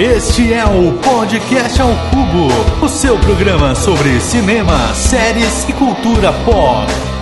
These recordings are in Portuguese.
Este é o Podcast ao Cubo, o seu programa sobre cinema, séries e cultura pop.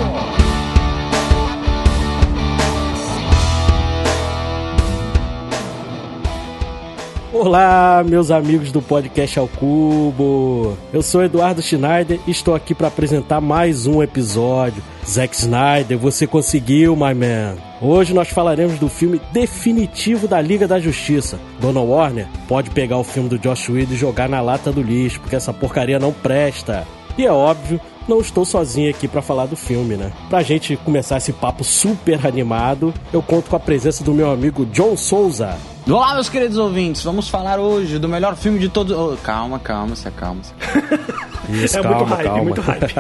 Olá, meus amigos do Podcast ao Cubo. Eu sou Eduardo Schneider e estou aqui para apresentar mais um episódio. Zack Snyder, você conseguiu, my man. Hoje nós falaremos do filme definitivo da Liga da Justiça. Dona Warner pode pegar o filme do Josh Whedon e jogar na lata do lixo, porque essa porcaria não presta. E é óbvio, não estou sozinho aqui para falar do filme, né? Pra gente começar esse papo super animado, eu conto com a presença do meu amigo John Souza. Olá, meus queridos ouvintes, vamos falar hoje do melhor filme de todos. Oh, calma, calma, se acalma. Se acalma. Isso, é calma, muito hype, calma. muito hype.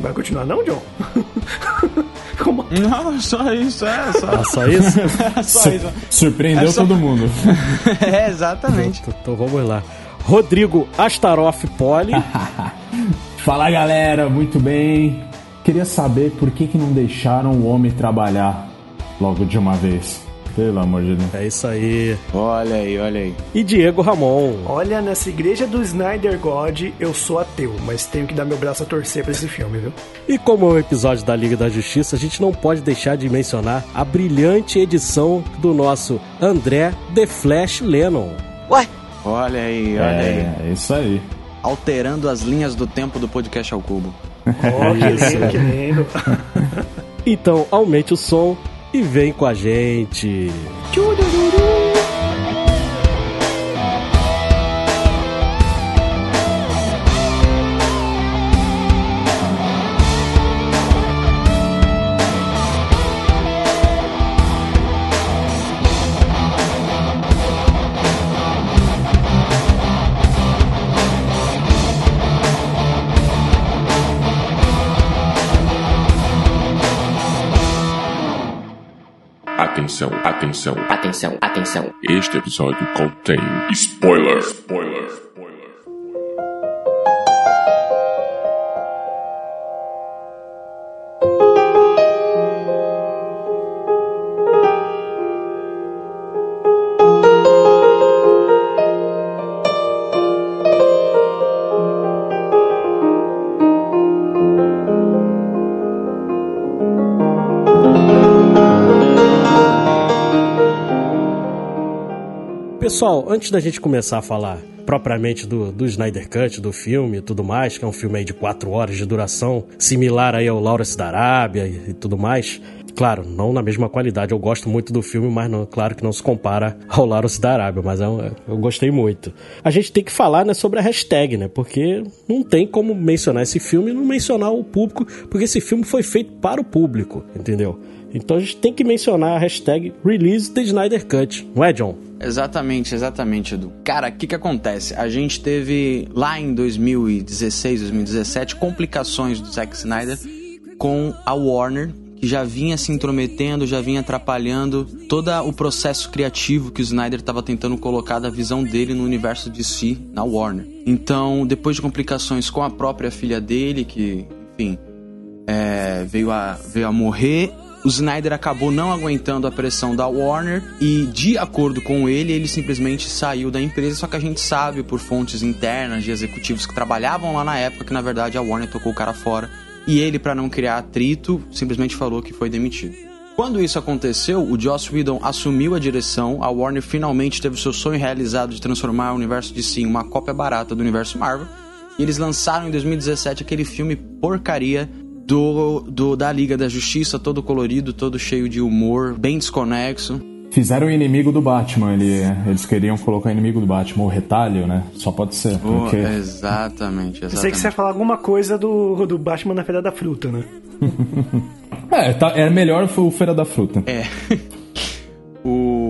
Vai continuar não, John? Como? Não, só isso, é, só, Ah, só isso? só isso. Surpreendeu É só- todo mundo. É, exatamente. então, então vamos lá. Rodrigo Astaroff Poli. Fala galera, muito bem. Queria saber por que, que não deixaram o homem trabalhar logo de uma vez. Pelo amor de Deus. É isso aí. Olha aí, olha aí. E Diego Ramon. Olha, nessa igreja do Snyder God, eu sou ateu, mas tenho que dar meu braço a torcer pra esse filme, viu? E como é um episódio da Liga da Justiça, a gente não pode deixar de mencionar a brilhante edição do nosso André The Flash Lennon. Olha aí, olha aí. É, é isso aí. Alterando as linhas do tempo do podcast ao cubo. Oh, que lindo, que lindo. Então, aumente o som e vem com a gente. Atenção, atenção. Atenção, atenção. Este episódio contém spoiler. Spoiler. Pessoal, antes da gente começar a falar propriamente do, do Snyder Cut, do filme e tudo mais, que é um filme de 4 horas de duração, similar aí ao Lawrence da Arábia e, e tudo mais. Claro, não na mesma qualidade. Eu gosto muito do filme, mas não, claro que não se compara ao Lawrence da Arábia, mas é eu gostei muito. A gente tem que falar né, sobre a hashtag, né? Porque não tem como mencionar esse filme e não mencionar o público, porque esse filme foi feito para o público, entendeu? Então a gente tem que mencionar a hashtag Release the Snyder Cut, não é, John? Exatamente, exatamente, Edu. Cara, o que que acontece? A gente teve lá em 2016, 2017, complicações do Zack Snyder com a Warner, que já vinha se intrometendo, já vinha atrapalhando todo o processo criativo que o Snyder estava tentando colocar da visão dele no universo de si na Warner. Então, depois de complicações com a própria filha dele, que, enfim, é, veio, a, veio a morrer. O Snyder acabou não aguentando a pressão da Warner e, de acordo com ele, ele simplesmente saiu da empresa. Só que a gente sabe, por fontes internas de executivos que trabalhavam lá na época, que na verdade a Warner tocou o cara fora. E ele, para não criar atrito, simplesmente falou que foi demitido. Quando isso aconteceu, o Joss Whedon assumiu a direção, a Warner finalmente teve seu sonho realizado de transformar o universo de si em uma cópia barata do universo Marvel. E eles lançaram em 2017 aquele filme porcaria do, do da Liga da Justiça, todo colorido, todo cheio de humor, bem desconexo. Fizeram o inimigo do Batman. Ele, eles queriam colocar o inimigo do Batman, o retalho, né? Só pode ser. Oh, Porque... exatamente, Eu sei que você exatamente. ia falar alguma coisa do, do Batman na Feira da Fruta, né? É, tá, é melhor foi o Feira da Fruta. É.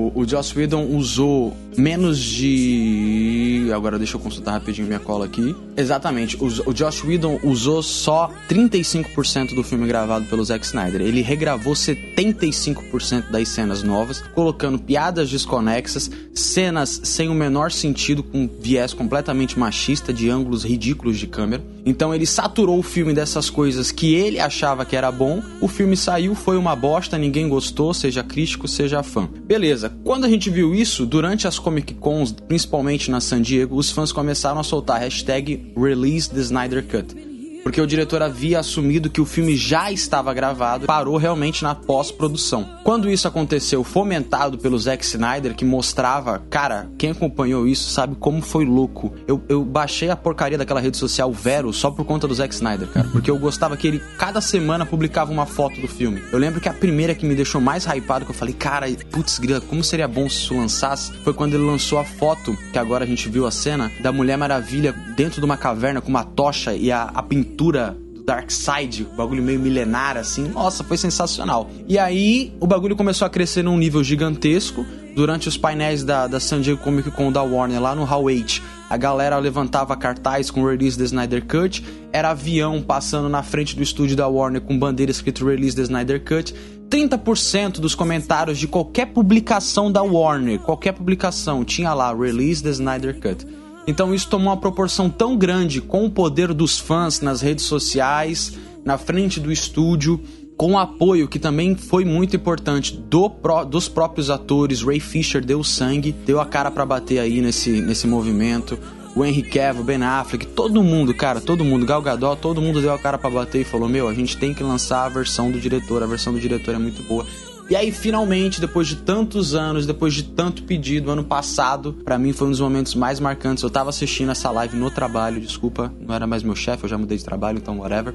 O, o Joss Whedon usou menos de agora deixa eu consultar rapidinho minha cola aqui. Exatamente, o, o Josh Whedon usou só 35% do filme gravado pelo Zack Snyder. Ele regravou 75% das cenas novas, colocando piadas desconexas, cenas sem o menor sentido, com viés completamente machista, de ângulos ridículos de câmera. Então ele saturou o filme dessas coisas que ele achava que era bom. O filme saiu, foi uma bosta, ninguém gostou, seja crítico, seja fã. Beleza, quando a gente viu isso, durante as Comic Cons, principalmente na San Diego, os fãs começaram a soltar a hashtag Release the Snyder Cut porque o diretor havia assumido que o filme já estava gravado, parou realmente na pós-produção. Quando isso aconteceu, fomentado pelo Zack Snyder, que mostrava, cara, quem acompanhou isso sabe como foi louco. Eu, eu baixei a porcaria daquela rede social Vero só por conta do Zack Snyder, cara, porque eu gostava que ele cada semana publicava uma foto do filme. Eu lembro que a primeira que me deixou mais hypado, que eu falei, cara, putz, grila, como seria bom se isso lançasse, foi quando ele lançou a foto, que agora a gente viu a cena, da Mulher Maravilha dentro de uma caverna com uma tocha e a, a pintura pintura do Dark Side, o bagulho meio milenar assim. Nossa, foi sensacional. E aí o bagulho começou a crescer num nível gigantesco. Durante os painéis da, da San Diego Comic Con da Warner lá no Hall 8, a galera levantava cartaz com release da Snyder Cut, era avião passando na frente do estúdio da Warner com bandeira escrito release da Snyder Cut. 30% dos comentários de qualquer publicação da Warner, qualquer publicação, tinha lá release da Snyder Cut. Então isso tomou uma proporção tão grande com o poder dos fãs nas redes sociais, na frente do estúdio, com o apoio que também foi muito importante do, dos próprios atores. Ray Fisher deu sangue, deu a cara para bater aí nesse, nesse movimento. O Henry Cavill, Ben Affleck, todo mundo, cara, todo mundo, Gal Gadot, todo mundo deu a cara para bater e falou: "Meu, a gente tem que lançar a versão do diretor, a versão do diretor é muito boa". E aí, finalmente, depois de tantos anos, depois de tanto pedido, ano passado, para mim foi um dos momentos mais marcantes. Eu tava assistindo essa live no trabalho, desculpa, não era mais meu chefe, eu já mudei de trabalho, então whatever.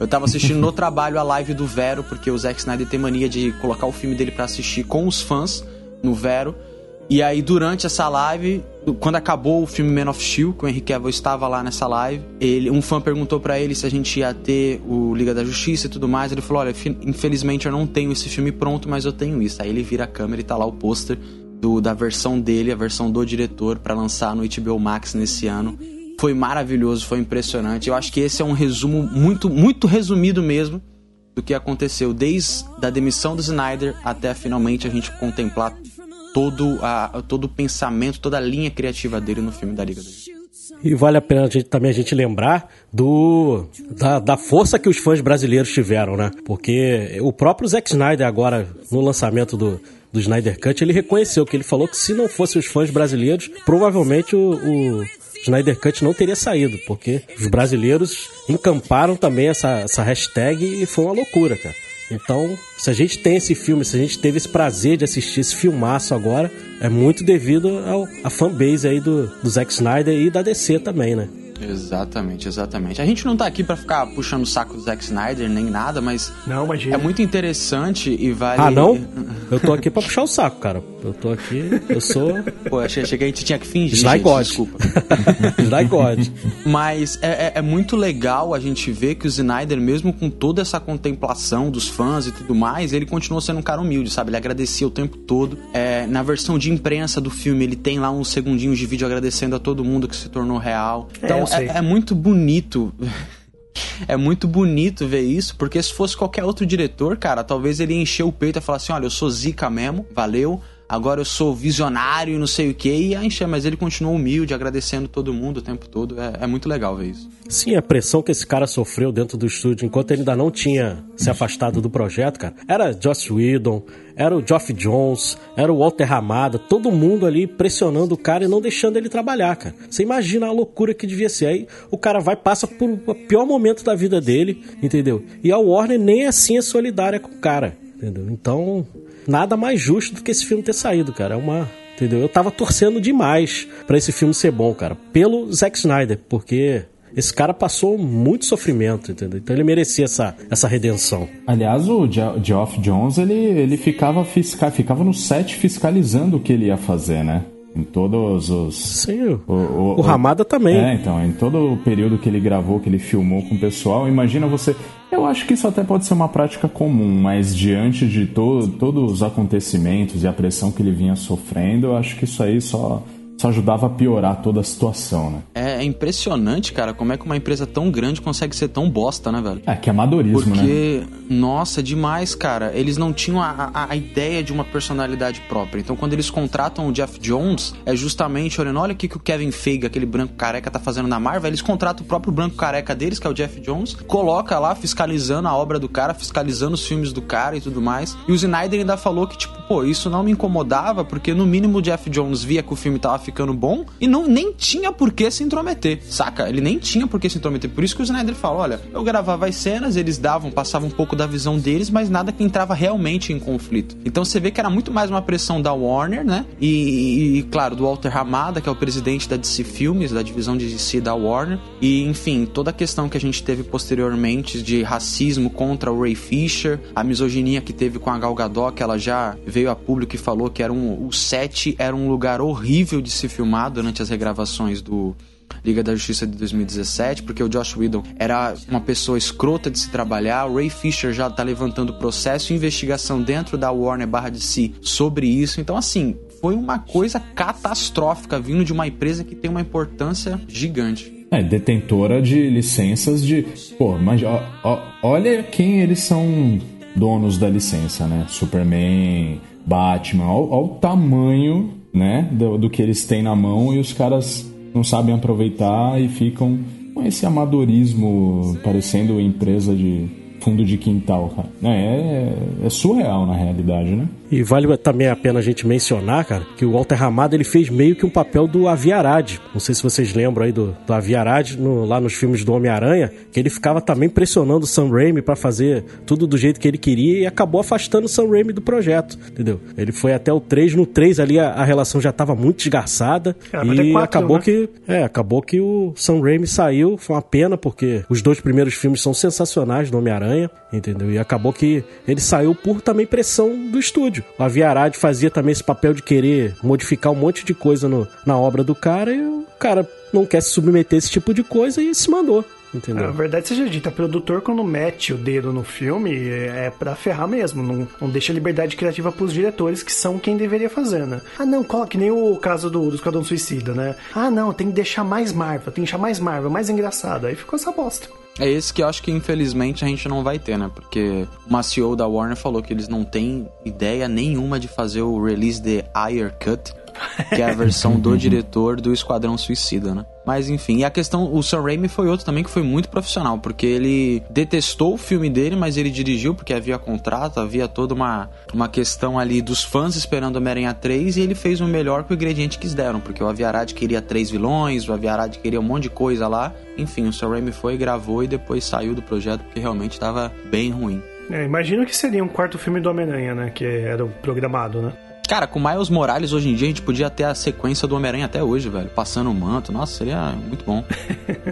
Eu tava assistindo no trabalho a live do Vero, porque o Zack Snyder tem mania de colocar o filme dele para assistir com os fãs no Vero. E aí, durante essa live, quando acabou o filme Man of Steel, que o Henry Cavill estava lá nessa live, ele, um fã perguntou para ele se a gente ia ter o Liga da Justiça e tudo mais. Ele falou: Olha, infelizmente eu não tenho esse filme pronto, mas eu tenho isso. Aí ele vira a câmera e tá lá o pôster da versão dele, a versão do diretor, para lançar no HBO Max nesse ano. Foi maravilhoso, foi impressionante. Eu acho que esse é um resumo muito, muito resumido mesmo do que aconteceu desde a demissão do Snyder até finalmente a gente contemplar todo, a, todo o pensamento, toda a linha criativa dele no filme da Liga da Justiça. E vale a pena a gente, também a gente lembrar do da, da, força que os fãs brasileiros tiveram, né? Porque o próprio Zack Snyder agora, no lançamento do, do Snyder Cut, ele reconheceu que ele falou que se não fossem os fãs brasileiros, provavelmente o, o Snyder Cut não teria saído, porque os brasileiros encamparam também essa, essa hashtag e foi uma loucura, cara. Então, se a gente tem esse filme, se a gente teve esse prazer de assistir esse filmaço agora, é muito devido ao, à fanbase aí do, do Zack Snyder e da DC também, né? Exatamente, exatamente. A gente não tá aqui para ficar puxando o saco do Zack Snyder nem nada, mas não, imagina. é muito interessante e vale. Ah, não? Eu tô aqui para puxar o saco, cara. Eu tô aqui, eu sou. Pô, achei, achei que a gente tinha que fingir. Sly God. Desculpa. Sly God. Mas é, é, é, muito legal a gente ver que o Snyder, mesmo com toda essa contemplação dos fãs e tudo mais, ele continuou sendo um cara humilde, sabe? Ele agradecia o tempo todo. É, na versão de imprensa do filme, ele tem lá uns segundinhos de vídeo agradecendo a todo mundo que se tornou real. Então, é, é, muito bonito. é muito bonito ver isso, porque se fosse qualquer outro diretor, cara, talvez ele encheu o peito e falar assim: olha, eu sou zica mesmo, valeu, agora eu sou visionário e não sei o que, e a encher, mas ele continuou humilde, agradecendo todo mundo o tempo todo. É, é, muito legal ver isso. Sim, a pressão que esse cara sofreu dentro do estúdio, enquanto ele ainda não tinha se afastado do projeto, cara, era Joss Whedon, era o Geoff Jones, era o Walter Ramada, todo mundo ali pressionando o cara e não deixando ele trabalhar, cara. Você imagina a loucura que devia ser. Aí o cara vai, passa por o pior momento da vida dele, entendeu? E a Warner nem assim é solidária com o cara, entendeu? Então, nada mais justo do que esse filme ter saído, cara. É uma. Entendeu? Eu tava torcendo demais para esse filme ser bom, cara. Pelo Zack Snyder, porque esse cara passou muito sofrimento, entendeu? Então ele merecia essa, essa redenção. Aliás, o Geoff Jones, ele, ele ficava, fiscal, ficava no set fiscalizando o que ele ia fazer, né? Em todos os. Sim, o, o, o Ramada também. É, então, em todo o período que ele gravou, que ele filmou com o pessoal, imagina você. Eu acho que isso até pode ser uma prática comum, mas diante de to, todos os acontecimentos e a pressão que ele vinha sofrendo, eu acho que isso aí só, só ajudava a piorar toda a situação, né? É, é impressionante, cara, como é que uma empresa tão grande consegue ser tão bosta, né, velho? É, que é amadorismo, né? Porque, nossa, demais, cara. Eles não tinham a, a, a ideia de uma personalidade própria. Então, quando eles contratam o Jeff Jones, é justamente olhando, olha o que, que o Kevin Feige, aquele branco careca, tá fazendo na Marvel. Eles contratam o próprio branco careca deles, que é o Jeff Jones, coloca lá fiscalizando a obra do cara, fiscalizando os filmes do cara e tudo mais. E o Snyder ainda falou que, tipo, pô, isso não me incomodava, porque no mínimo o Jeff Jones via que o filme tava ficando bom e não nem tinha por que se intrometer, saca? Ele nem tinha por que se intrometer. Por isso que o Snyder fala: olha, eu gravava as cenas, eles davam, passavam um pouco da visão deles, mas nada que entrava realmente em conflito. Então você vê que era muito mais uma pressão da Warner, né? E, e claro, do Walter Hamada, que é o presidente da DC Filmes, da divisão de DC da Warner. E, enfim, toda a questão que a gente teve posteriormente de racismo contra o Ray Fisher, a misoginia que teve com a Gal Gadot, que ela já veio a público e falou que era um, o set era um lugar horrível de se filmar durante as regravações do Liga da Justiça de 2017, porque o Josh Whedon era uma pessoa escrota de se trabalhar, o Ray Fisher já tá levantando processo e investigação dentro da Warner barra de si sobre isso. Então, assim, foi uma coisa catastrófica vindo de uma empresa que tem uma importância gigante. É, detentora de licenças de. Pô, mas ó, ó, olha quem eles são donos da licença, né? Superman, Batman, olha o tamanho, né, do, do que eles têm na mão e os caras não sabem aproveitar e ficam com esse amadorismo parecendo empresa de fundo de quintal, cara. É, é, é surreal na realidade, né? E vale também a pena a gente mencionar, cara, que o Walter Ramada ele fez meio que um papel do Aviarad. Não sei se vocês lembram aí do, do Aviarad no, lá nos filmes do Homem-Aranha, que ele ficava também pressionando o Sam Raimi para fazer tudo do jeito que ele queria e acabou afastando o Sam Raimi do projeto, entendeu? Ele foi até o 3, no 3 ali a, a relação já tava muito desgarçada é, e quatro, acabou né? que é, acabou que o Sam Raimi saiu, foi uma pena porque os dois primeiros filmes são sensacionais do Homem-Aranha, entendeu? E acabou que ele saiu por também pressão do estúdio. O Aviarad fazia também esse papel de querer modificar um monte de coisa no, na obra do cara e o cara não quer se submeter a esse tipo de coisa e se mandou. Entendeu? A verdade seja dita, produtor quando mete o dedo no filme é para ferrar mesmo, não, não deixa liberdade criativa pros diretores que são quem deveria fazer, né? Ah não, coloque nem o caso do, do Esquadrão Suicida, né? Ah não, tem que deixar mais Marvel, tem que deixar mais Marvel, mais engraçado. Aí ficou essa bosta. É esse que eu acho que infelizmente a gente não vai ter, né? Porque uma CEO da Warner falou que eles não têm ideia nenhuma de fazer o release de Ayer Cut, que é a versão do diretor do Esquadrão Suicida, né? Mas enfim, e a questão, o Sam Raimi foi outro também que foi muito profissional, porque ele detestou o filme dele, mas ele dirigiu porque havia contrato, havia toda uma, uma questão ali dos fãs esperando Homem-Aranha 3 e ele fez o melhor que o ingrediente que deram, porque o Aviarad queria três vilões, o Aviarad queria um monte de coisa lá. Enfim, o Sam Raimi foi, gravou e depois saiu do projeto porque realmente estava bem ruim. É, imagino que seria um quarto filme do Homem-Aranha, né? Que era o programado, né? Cara, com Miles Morales hoje em dia a gente podia ter a sequência do Homem-Aranha até hoje, velho. Passando o manto. Nossa, seria muito bom.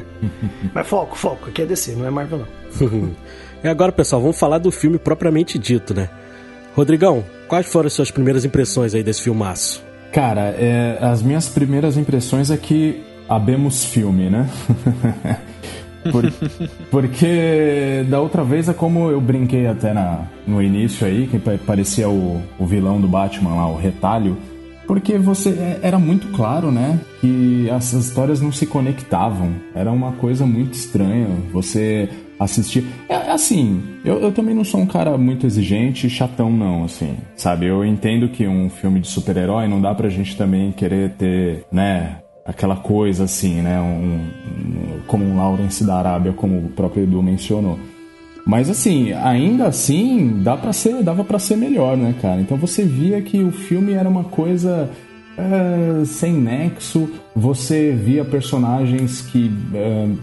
Mas foco, foco. Aqui é DC, não é Marvel não. e agora, pessoal, vamos falar do filme propriamente dito, né? Rodrigão, quais foram as suas primeiras impressões aí desse filmaço? Cara, é, as minhas primeiras impressões é que abemos filme, né? Por, porque da outra vez é como eu brinquei até na, no início aí, que parecia o, o vilão do Batman lá, o retalho. Porque você é, era muito claro, né, que essas histórias não se conectavam. Era uma coisa muito estranha. Você assistir. É, é assim, eu, eu também não sou um cara muito exigente, chatão não, assim, sabe? Eu entendo que um filme de super-herói não dá pra gente também querer ter, né, aquela coisa assim, né? Um, como um Lawrence da Arábia, como o próprio Edu mencionou. Mas assim, ainda assim, dá para ser, dava para ser melhor, né, cara? Então você via que o filme era uma coisa é, sem nexo. Você via personagens que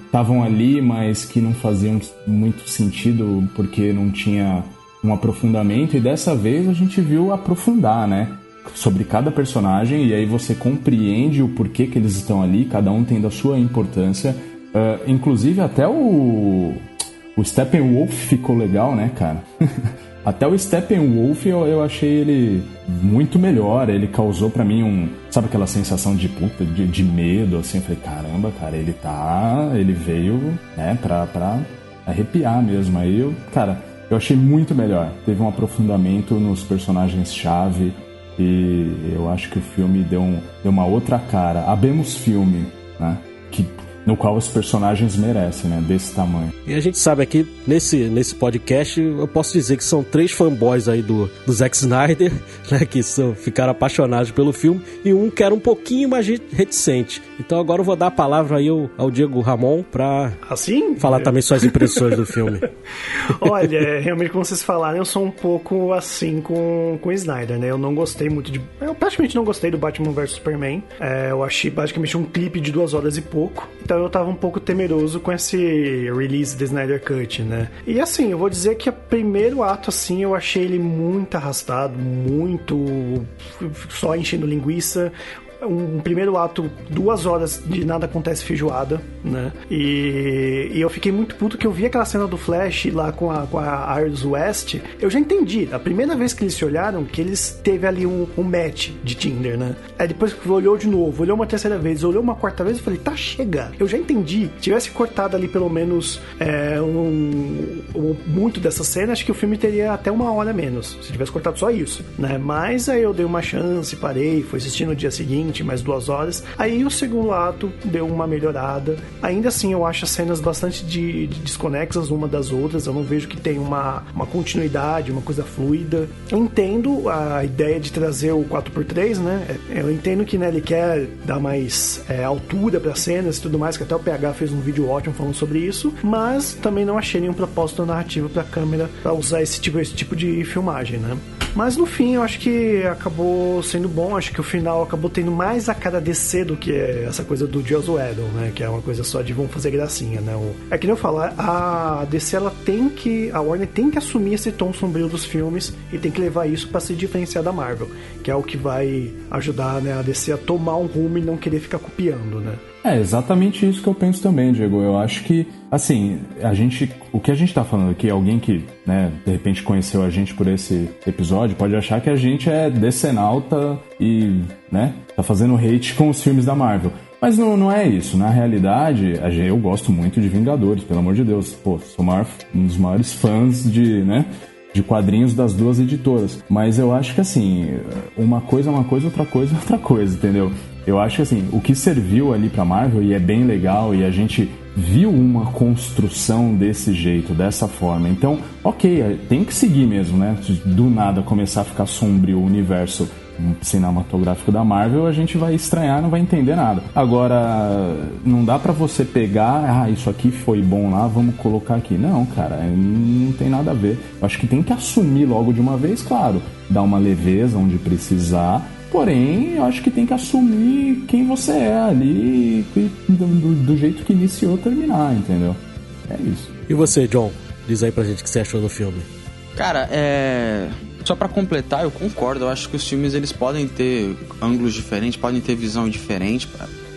estavam é, ali, mas que não faziam muito sentido porque não tinha um aprofundamento. E dessa vez a gente viu aprofundar, né? Sobre cada personagem e aí você compreende o porquê que eles estão ali, cada um tendo a sua importância. Uh, inclusive até o o Steppenwolf ficou legal, né, cara? até o Steppenwolf eu, eu achei ele muito melhor. Ele causou para mim um, sabe aquela sensação de puta, de, de medo, assim. Eu falei, caramba, cara, ele tá, ele veio, né, pra, pra arrepiar mesmo. Aí eu, cara, eu achei muito melhor. Teve um aprofundamento nos personagens E eu acho que o filme deu, um, deu uma outra cara. Abemos filme, né? Que no qual os personagens merecem, né? Desse tamanho. E a gente sabe aqui, nesse, nesse podcast, eu posso dizer que são três fanboys aí do, do Zack Snyder, né? Que são, ficaram apaixonados pelo filme, e um que era um pouquinho mais reticente. Então agora eu vou dar a palavra aí ao, ao Diego Ramon pra assim? falar também suas impressões do filme. Olha, é, realmente, como vocês falaram, eu sou um pouco assim com, com o Snyder, né? Eu não gostei muito de. Eu praticamente não gostei do Batman vs Superman. É, eu achei basicamente um clipe de duas horas e pouco. Então eu tava um pouco temeroso com esse release do Snyder Cut, né? E assim, eu vou dizer que o primeiro ato, assim, eu achei ele muito arrastado, muito só enchendo linguiça um primeiro ato, duas horas de nada acontece feijoada, né? E, e, eu fiquei muito puto que eu vi aquela cena do Flash lá com a, com a Iris West. Eu já entendi, a primeira vez que eles se olharam, que eles teve ali um, um match de Tinder, né? Aí depois olhou de novo, olhou uma terceira vez, olhou uma quarta vez, eu falei, tá, chega. Eu já entendi. Se tivesse cortado ali pelo menos é, um, um, muito dessa cena, acho que o filme teria até uma hora menos. Se tivesse cortado só isso, né? Mas aí eu dei uma chance, parei, fui assistir no dia seguinte mais duas horas. Aí o segundo ato deu uma melhorada. Ainda assim, eu acho as cenas bastante de, de desconexas uma das outras. Eu não vejo que tem uma, uma continuidade, uma coisa fluida. Entendo a ideia de trazer o 4x3, né? Eu entendo que né, ele quer dar mais é, altura para cenas e tudo mais, que até o PH fez um vídeo ótimo falando sobre isso, mas também não achei nenhum propósito narrativo para a câmera para usar esse tipo, esse tipo de filmagem, né? Mas no fim, eu acho que acabou sendo bom. Acho que o final acabou tendo mais a cara DC do que essa coisa do Joss Whedon, né? Que é uma coisa só de vamos fazer gracinha, né? É que nem eu falo, a DC ela tem que. A Warner tem que assumir esse tom sombrio dos filmes e tem que levar isso para se diferenciar da Marvel, que é o que vai ajudar né, a DC a tomar um rumo e não querer ficar copiando, né? É exatamente isso que eu penso também, Diego. Eu acho que, assim, a gente, o que a gente tá falando aqui, alguém que, né, de repente conheceu a gente por esse episódio, pode achar que a gente é decenalta e, né, tá fazendo hate com os filmes da Marvel. Mas não, não é isso. Na realidade, eu gosto muito de Vingadores, pelo amor de Deus. Pô, sou maior, um dos maiores fãs de, né, de quadrinhos das duas editoras. Mas eu acho que assim, uma coisa é uma coisa, outra coisa é outra coisa, entendeu? Eu acho que assim, o que serviu ali para Marvel e é bem legal e a gente viu uma construção desse jeito, dessa forma. Então, ok, tem que seguir mesmo, né? Do nada começar a ficar sombrio o universo cinematográfico da Marvel, a gente vai estranhar, não vai entender nada. Agora, não dá para você pegar, ah, isso aqui foi bom lá, vamos colocar aqui. Não, cara, não tem nada a ver. Eu acho que tem que assumir logo de uma vez, claro, dar uma leveza onde precisar, Porém, eu acho que tem que assumir quem você é ali do, do, do jeito que iniciou terminar, entendeu? É isso. E você, John? Diz aí pra gente o que você achou do filme. Cara, é. Só para completar, eu concordo. Eu acho que os filmes eles podem ter ângulos diferentes, podem ter visão diferente.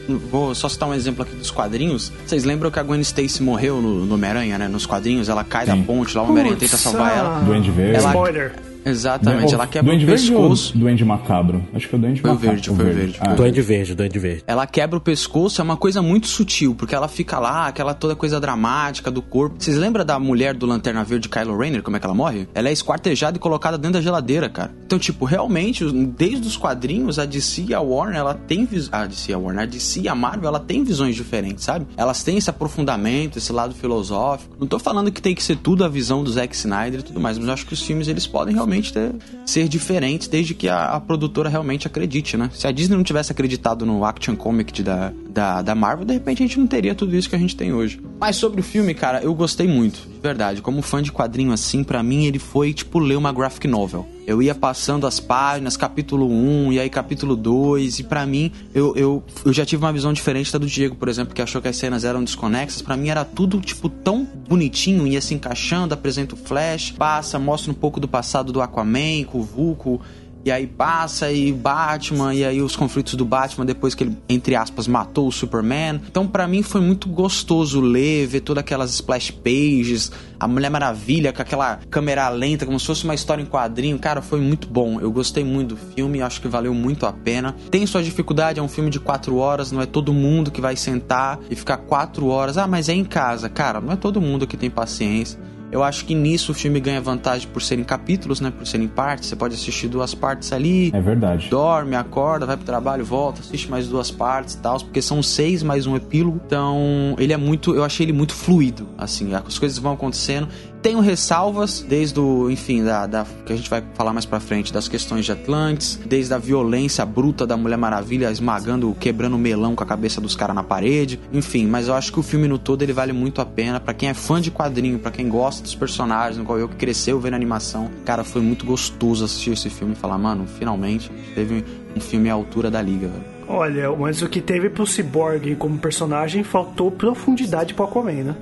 Vou só citar um exemplo aqui dos quadrinhos. Vocês lembram que a Gwen Stacy morreu no, no Homem-Aranha, né? Nos quadrinhos, ela cai Sim. da ponte lá, o Homem-Aranha tenta salvar ela. Duende Verde. Ela, Spoiler. Exatamente, ela quebra Duende o pescoço. Verde Duende Macabro? Acho que é o Duende foi Macabro. Verde, foi o verde. Ah. Duende Verde, Duende Verde. Ela quebra o pescoço, é uma coisa muito sutil, porque ela fica lá, aquela toda coisa dramática do corpo. Vocês lembram da mulher do Lanterna Verde, Kylo Rayner, como é que ela morre? Ela é esquartejada e colocada dentro da geladeira, cara. Então, tipo, realmente, desde os quadrinhos, a DC e a Warner, ela tem... Vis... A DC e a Warner, a DC e a Marvel, ela tem visões diferentes, sabe? Elas têm esse aprofundamento, esse lado filosófico. Não tô falando que tem que ser tudo a visão do Zack Snyder e tudo mais, mas eu acho que os filmes, eles podem realmente ter ser diferentes desde que a, a, produtora realmente acredite, né? Se a Disney não tivesse acreditado no Action Comic da, da, da Marvel, de repente a gente não teria tudo isso que a gente tem hoje. Mas sobre o filme, cara, eu gostei muito, de verdade. Como fã de quadrinho assim, para mim ele foi tipo ler uma graphic novel. Eu ia passando as páginas, capítulo 1 e aí capítulo 2, e para mim eu, eu, eu já tive uma visão diferente da do Diego, por exemplo, que achou que as cenas eram desconexas. para mim era tudo tipo tão bonitinho, ia se encaixando, apresenta o Flash, passa, mostra um pouco do passado do Aquaman com o Vulco e aí passa e Batman, e aí os conflitos do Batman depois que ele, entre aspas, matou o Superman. Então, para mim foi muito gostoso ler, ver todas aquelas splash pages, a Mulher Maravilha com aquela câmera lenta, como se fosse uma história em quadrinho. Cara, foi muito bom. Eu gostei muito do filme, acho que valeu muito a pena. Tem sua dificuldade, é um filme de quatro horas, não é todo mundo que vai sentar e ficar quatro horas. Ah, mas é em casa. Cara, não é todo mundo que tem paciência. Eu acho que nisso o filme ganha vantagem por serem capítulos, né? Por serem partes. Você pode assistir duas partes ali. É verdade. Dorme, acorda, vai pro trabalho, volta, assiste mais duas partes e tal. Porque são seis mais um epílogo. Então, ele é muito. Eu achei ele muito fluido. Assim, as coisas vão acontecendo. Tenho ressalvas, desde o, enfim, da, da, que a gente vai falar mais pra frente, das questões de Atlantis, desde a violência bruta da Mulher Maravilha esmagando, quebrando melão com a cabeça dos caras na parede, enfim, mas eu acho que o filme no todo ele vale muito a pena para quem é fã de quadrinho, para quem gosta dos personagens, no qual eu que cresceu vendo animação, cara, foi muito gostoso assistir esse filme e falar, mano, finalmente teve um filme à altura da liga, velho. Olha, mas o que teve pro Cyborg como personagem faltou profundidade pro Aquaman, né?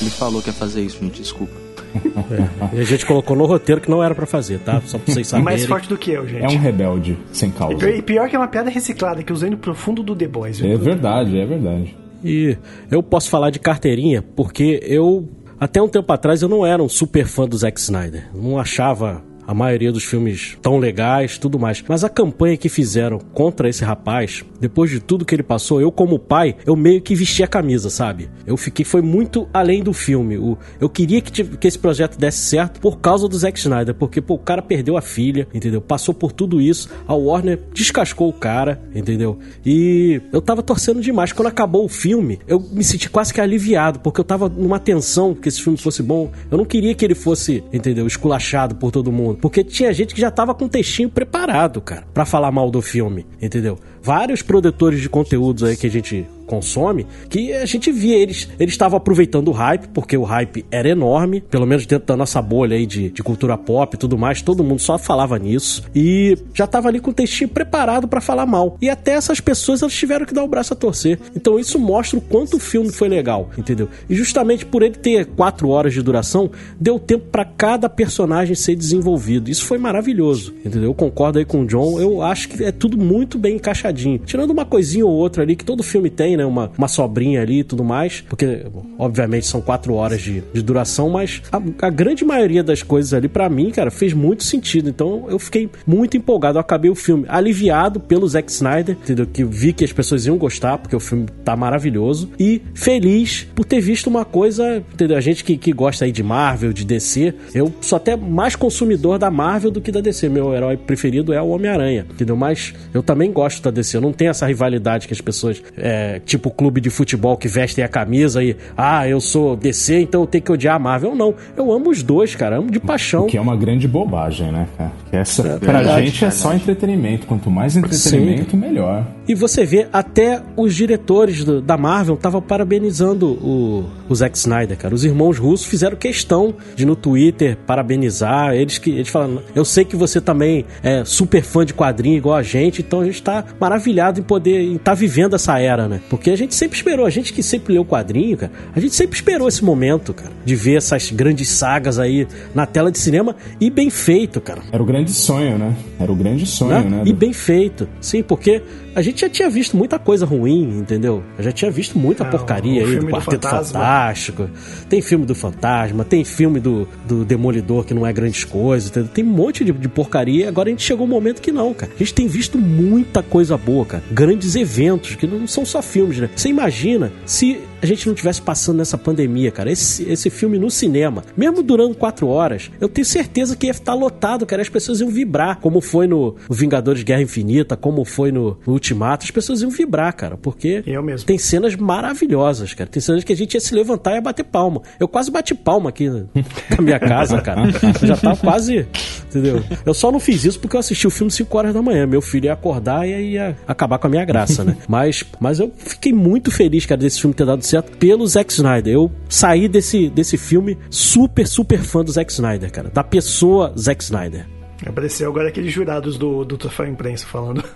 Ele falou que ia fazer isso, gente, desculpa. É. E a gente colocou no roteiro que não era pra fazer, tá? Só pra vocês saberem. Mais forte do que eu, gente. É um rebelde, sem causa. pior- E pior que é uma piada reciclada, que eu usei no profundo do The Boys. viu? É verdade, é verdade. E eu posso falar de carteirinha porque eu, até um tempo atrás, eu não era um super fã do Zack Snyder. Não achava a maioria dos filmes tão legais, tudo mais. Mas a campanha que fizeram contra esse rapaz, depois de tudo que ele passou, eu como pai, eu meio que vesti a camisa, sabe? Eu fiquei, foi muito além do filme. Eu queria que, que esse projeto desse certo por causa do Zack Snyder, porque pô, o cara perdeu a filha, entendeu? Passou por tudo isso, a Warner descascou o cara, entendeu? E eu tava torcendo demais. Quando acabou o filme, eu me senti quase que aliviado, porque eu tava numa tensão que esse filme fosse bom. Eu não queria que ele fosse, entendeu? Esculachado por todo mundo. Porque tinha gente que já tava com um textinho preparado, cara, pra falar mal do filme, entendeu? Vários produtores de conteúdos aí que a gente consome, que a gente via eles, eles estavam aproveitando o hype, porque o hype era enorme, pelo menos dentro da nossa bolha aí de, de cultura pop e tudo mais, todo mundo só falava nisso e já tava ali com o textinho preparado pra falar mal. E até essas pessoas elas tiveram que dar o braço a torcer. Então isso mostra o quanto o filme foi legal, entendeu? E justamente por ele ter quatro horas de duração, deu tempo pra cada personagem ser desenvolvido. Isso foi maravilhoso, entendeu? Eu concordo aí com o John, eu acho que é tudo muito bem encaixadinho. Tirando uma coisinha ou outra ali que todo filme tem, né? Uma, uma sobrinha ali e tudo mais, porque obviamente são quatro horas de, de duração, mas a, a grande maioria das coisas ali, pra mim, cara, fez muito sentido. Então eu fiquei muito empolgado. Eu acabei o filme aliviado pelo Zack Snyder, entendeu? Que vi que as pessoas iam gostar, porque o filme tá maravilhoso, e feliz por ter visto uma coisa, entendeu? A gente que, que gosta aí de Marvel, de DC, eu sou até mais consumidor da Marvel do que da DC. Meu herói preferido é o Homem-Aranha, entendeu? Mas eu também gosto da DC. Eu não tenho essa rivalidade que as pessoas, é, tipo clube de futebol que vestem a camisa e, ah, eu sou DC, então eu tenho que odiar a Marvel. Não, eu amo os dois, cara. Amo de paixão. O que é uma grande bobagem, né, cara? Que essa, pra verdade, gente é só entretenimento. Quanto mais entretenimento, melhor. E você vê, até os diretores do- da Marvel estavam parabenizando o, o Zack Snyder, cara. Os irmãos russos fizeram questão de no Twitter parabenizar. Eles que eles falam, eu sei que você também é super fã de quadrinho igual a gente, então a gente tá maravilhado em poder estar vivendo essa era, né? Porque a gente sempre esperou, a gente que sempre leu quadrinho, cara, a gente sempre esperou esse momento, cara, de ver essas grandes sagas aí na tela de cinema e bem feito, cara. Era o grande sonho, né? Era o grande sonho, né? né? E bem feito. Sim, porque a gente já tinha visto muita coisa ruim, entendeu? Eu já tinha visto muita Ah, porcaria aí do do Quarteto Fantasma. Fantástico. Tem filme do Fantasma, tem filme do, do Demolidor que não é grandes coisas, entendeu? Tem um monte de, de porcaria. Agora a gente chegou um momento que não, cara. A gente tem visto muita coisa boa, cara. Grandes eventos, que não são só filmes, né? Você imagina se a gente não tivesse passando nessa pandemia, cara, esse, esse filme no cinema, mesmo durando quatro horas, eu tenho certeza que ia estar lotado, cara. As pessoas iam vibrar, como foi no, Vingadores Guerra Infinita, como foi no, Ultimato. As pessoas iam vibrar, cara, porque tem cenas maravilhosas, cara. Tem cenas que a gente ia se levantar e ia bater palma. Eu quase bati palma aqui na minha casa, cara. Eu já tava quase. Entendeu? Eu só não fiz isso porque eu assisti o filme 5 horas da manhã. Meu filho ia acordar e ia acabar com a minha graça, né? Mas, mas eu fiquei muito feliz, cara, desse filme ter dado certo pelo Zack Snyder. Eu saí desse, desse filme super, super fã do Zack Snyder, cara. Da pessoa Zack Snyder. Apareceu agora aqueles jurados do, do Troféu Imprensa falando.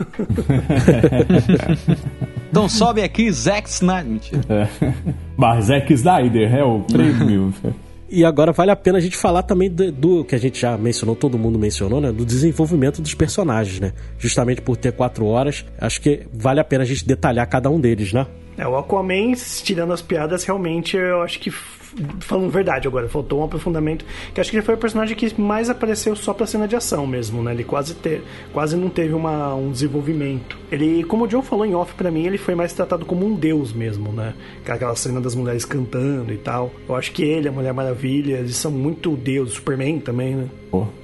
Então sobe aqui, Zack Snyder. Mentira. Mas Zack Snyder é o prêmio. E agora vale a pena a gente falar também do, do que a gente já mencionou, todo mundo mencionou, né? Do desenvolvimento dos personagens, né? Justamente por ter quatro horas, acho que vale a pena a gente detalhar cada um deles, né? É, o Aquaman, tirando as piadas, realmente eu acho que falando verdade agora, faltou um aprofundamento. Que acho que ele foi o personagem que mais apareceu só pra cena de ação mesmo, né? Ele quase, ter, quase não teve uma, um desenvolvimento. Ele, como o John falou em off pra mim, ele foi mais tratado como um deus mesmo, né? Aquela cena das mulheres cantando e tal. Eu acho que ele, a Mulher Maravilha, eles são muito deus, Superman também, né?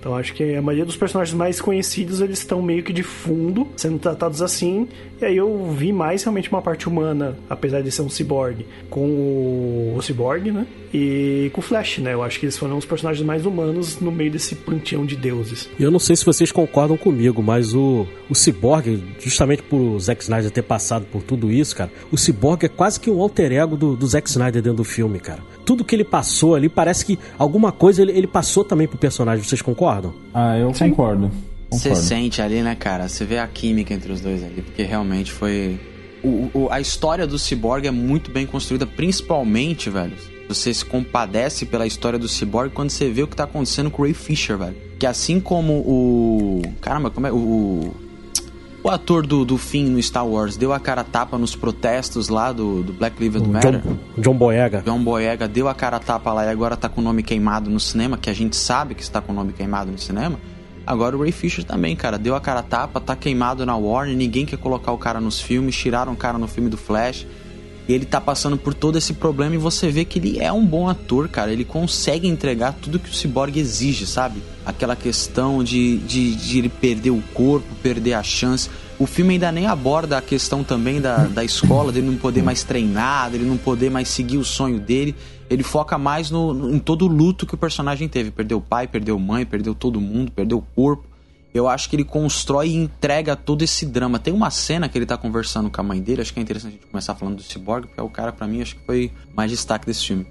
Então acho que a maioria dos personagens mais conhecidos eles estão meio que de fundo, sendo tratados assim. E aí eu vi mais realmente uma parte humana, apesar de ser um cyborg, com o, o cyborg, né? E com o Flash, né? Eu acho que eles foram os personagens mais humanos no meio desse panteão de deuses. Eu não sei se vocês concordam comigo, mas o, o Cyborg, justamente por o Zack Snyder ter passado por tudo isso, cara, o Cyborg é quase que um alter ego do, do Zack Snyder dentro do filme, cara. Tudo que ele passou ali, parece que alguma coisa ele, ele passou também pro personagem. Vocês concordam? Ah, eu Sim. concordo. Você sente ali, né, cara? Você vê a química entre os dois ali, porque realmente foi. O, o- a história do Cyborg é muito bem construída, principalmente, velho. Você se compadece pela história do Cyborg quando você vê o que tá acontecendo com o Ray Fisher, velho. Que assim como o. Caramba, como é? O. O ator do, do Finn no Star Wars deu a cara tapa nos protestos lá do, do Black Lives Matter. John, John Boyega. John Boyega deu a cara tapa lá e agora tá com o nome queimado no cinema, que a gente sabe que está com o nome queimado no cinema. Agora o Ray Fisher também, cara, deu a cara a tapa, tá queimado na Warner, ninguém quer colocar o cara nos filmes, tiraram o cara no filme do Flash. E ele tá passando por todo esse problema e você vê que ele é um bom ator, cara. Ele consegue entregar tudo que o Cyborg exige, sabe? Aquela questão de, de, de ele perder o corpo, perder a chance. O filme ainda nem aborda a questão também da, da escola, dele não poder mais treinar, dele não poder mais seguir o sonho dele. Ele foca mais no, no- em todo o luto que o personagem teve. Perdeu o pai, perdeu mãe, perdeu todo mundo, perdeu o corpo. Eu acho que ele constrói e entrega todo esse drama. Tem uma cena que ele tá conversando com a mãe dele, acho que é interessante a gente começar falando do Cyborg, porque é o cara, pra mim, acho que foi mais destaque desse filme.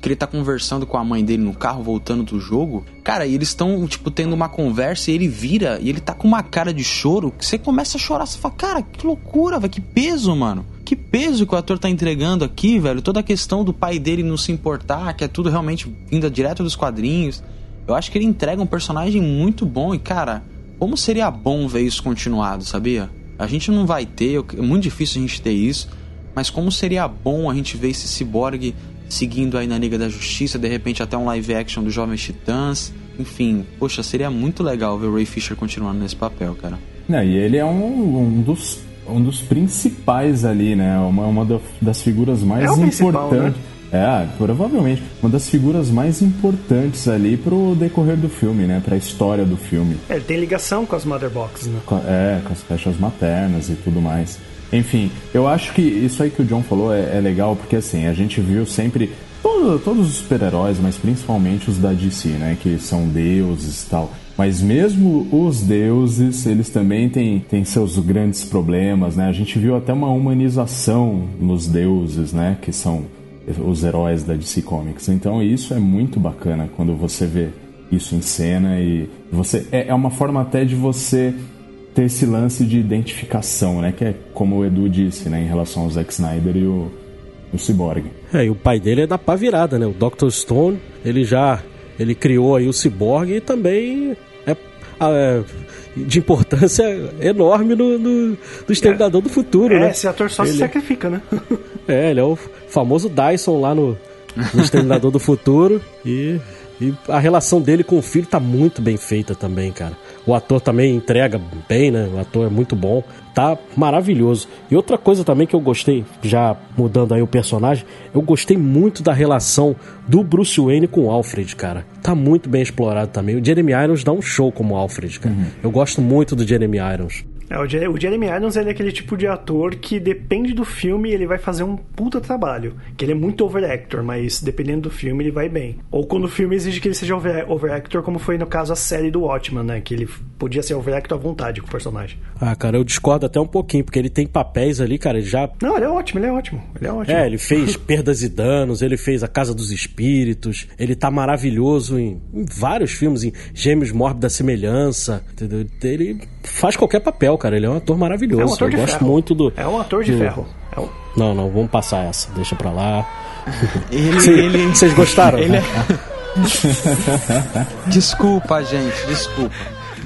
Que ele tá conversando com a mãe dele no carro, voltando do jogo. Cara, e eles estão, tipo, tendo uma conversa e ele vira e ele tá com uma cara de choro que você começa a chorar. Você fala, cara, que loucura, velho, que peso, mano. Que peso que o ator tá entregando aqui, velho. Toda a questão do pai dele não se importar, que é tudo realmente vinda direto dos quadrinhos. Eu acho que ele entrega um personagem muito bom e, cara, como seria bom ver isso continuado, sabia? A gente não vai ter, é muito difícil a gente ter isso, mas como seria bom a gente ver esse ciborgue seguindo aí na Liga da Justiça, de repente até um live action dos Jovens Titãs. Enfim, poxa, seria muito legal ver o Ray Fisher continuando nesse papel, cara. Não, e ele é um, um dos, um dos principais ali, né? Uma, uma da- das figuras mais É importantes. É, provavelmente. Uma das figuras mais importantes ali pro decorrer do filme, né? Pra história do filme. É, ele tem ligação com as Mother Boxes, né? É, com as caixas maternas e tudo mais. Enfim, eu acho que isso aí que o John falou é, é legal porque assim, a gente viu sempre todo- todos os super-heróis, mas principalmente os da DC, né? Que são deuses e tal. Mas mesmo os deuses, eles também têm, têm seus grandes problemas, né? A gente viu até uma humanização nos deuses, né? Que são os heróis da DC Comics. Então isso é muito bacana quando você vê isso em cena e você é, é uma forma até de você ter esse lance de identificação, né? Que é como o Edu disse, né? Em relação ao Zack Snyder e o, o Cyborg. É, e o pai dele é da pá virada, né? O Dr. Stone, ele já ele criou aí o Cyborg e também é, é de importância enorme no, no, no Exterminador do Futuro, É, né? esse ator só se Ele- sacrifica, né? É, ele é o famoso Dyson lá no, no Exterminador do Futuro. E, e a relação dele com o filho tá muito bem feita também, cara. O ator também entrega bem, né? O ator é muito bom. Tá maravilhoso. E outra coisa também que eu gostei, já mudando aí o personagem, eu gostei muito da relação do Bruce Wayne com o Alfred, cara. Tá muito bem explorado também. O Jeremy Irons dá um show como Alfred, cara. Eu gosto muito do Jeremy Irons. É, o, o Jeremy Irons é aquele tipo de ator que depende do filme ele vai fazer um puta trabalho. Que ele é muito over-actor, mas dependendo do filme ele vai bem. Ou quando o filme exige que ele seja over- over-actor, como foi no caso a série do Watchmen, né? Que ele podia ser over-actor à vontade com o personagem. Ah, cara, eu discordo até um pouquinho, porque ele tem papéis ali, cara, ele já Não, ele é ótimo, ele é ótimo. Ele é ótimo. É, ele fez Perdas e Danos, ele fez A Casa dos Espíritos, ele tá maravilhoso em, em vários filmes, em Gêmeos Mórbida Semelhança, entendeu? Ele faz qualquer papel, cara, ele é um ator maravilhoso. É um ator Eu de gosto ferro. muito do... É um ator de do- ferro. É um- Não, não, vamos passar essa, deixa pra lá. Ele, Cê- ele... Vocês gostaram? Ele é- Desculpa, gente, desculpa.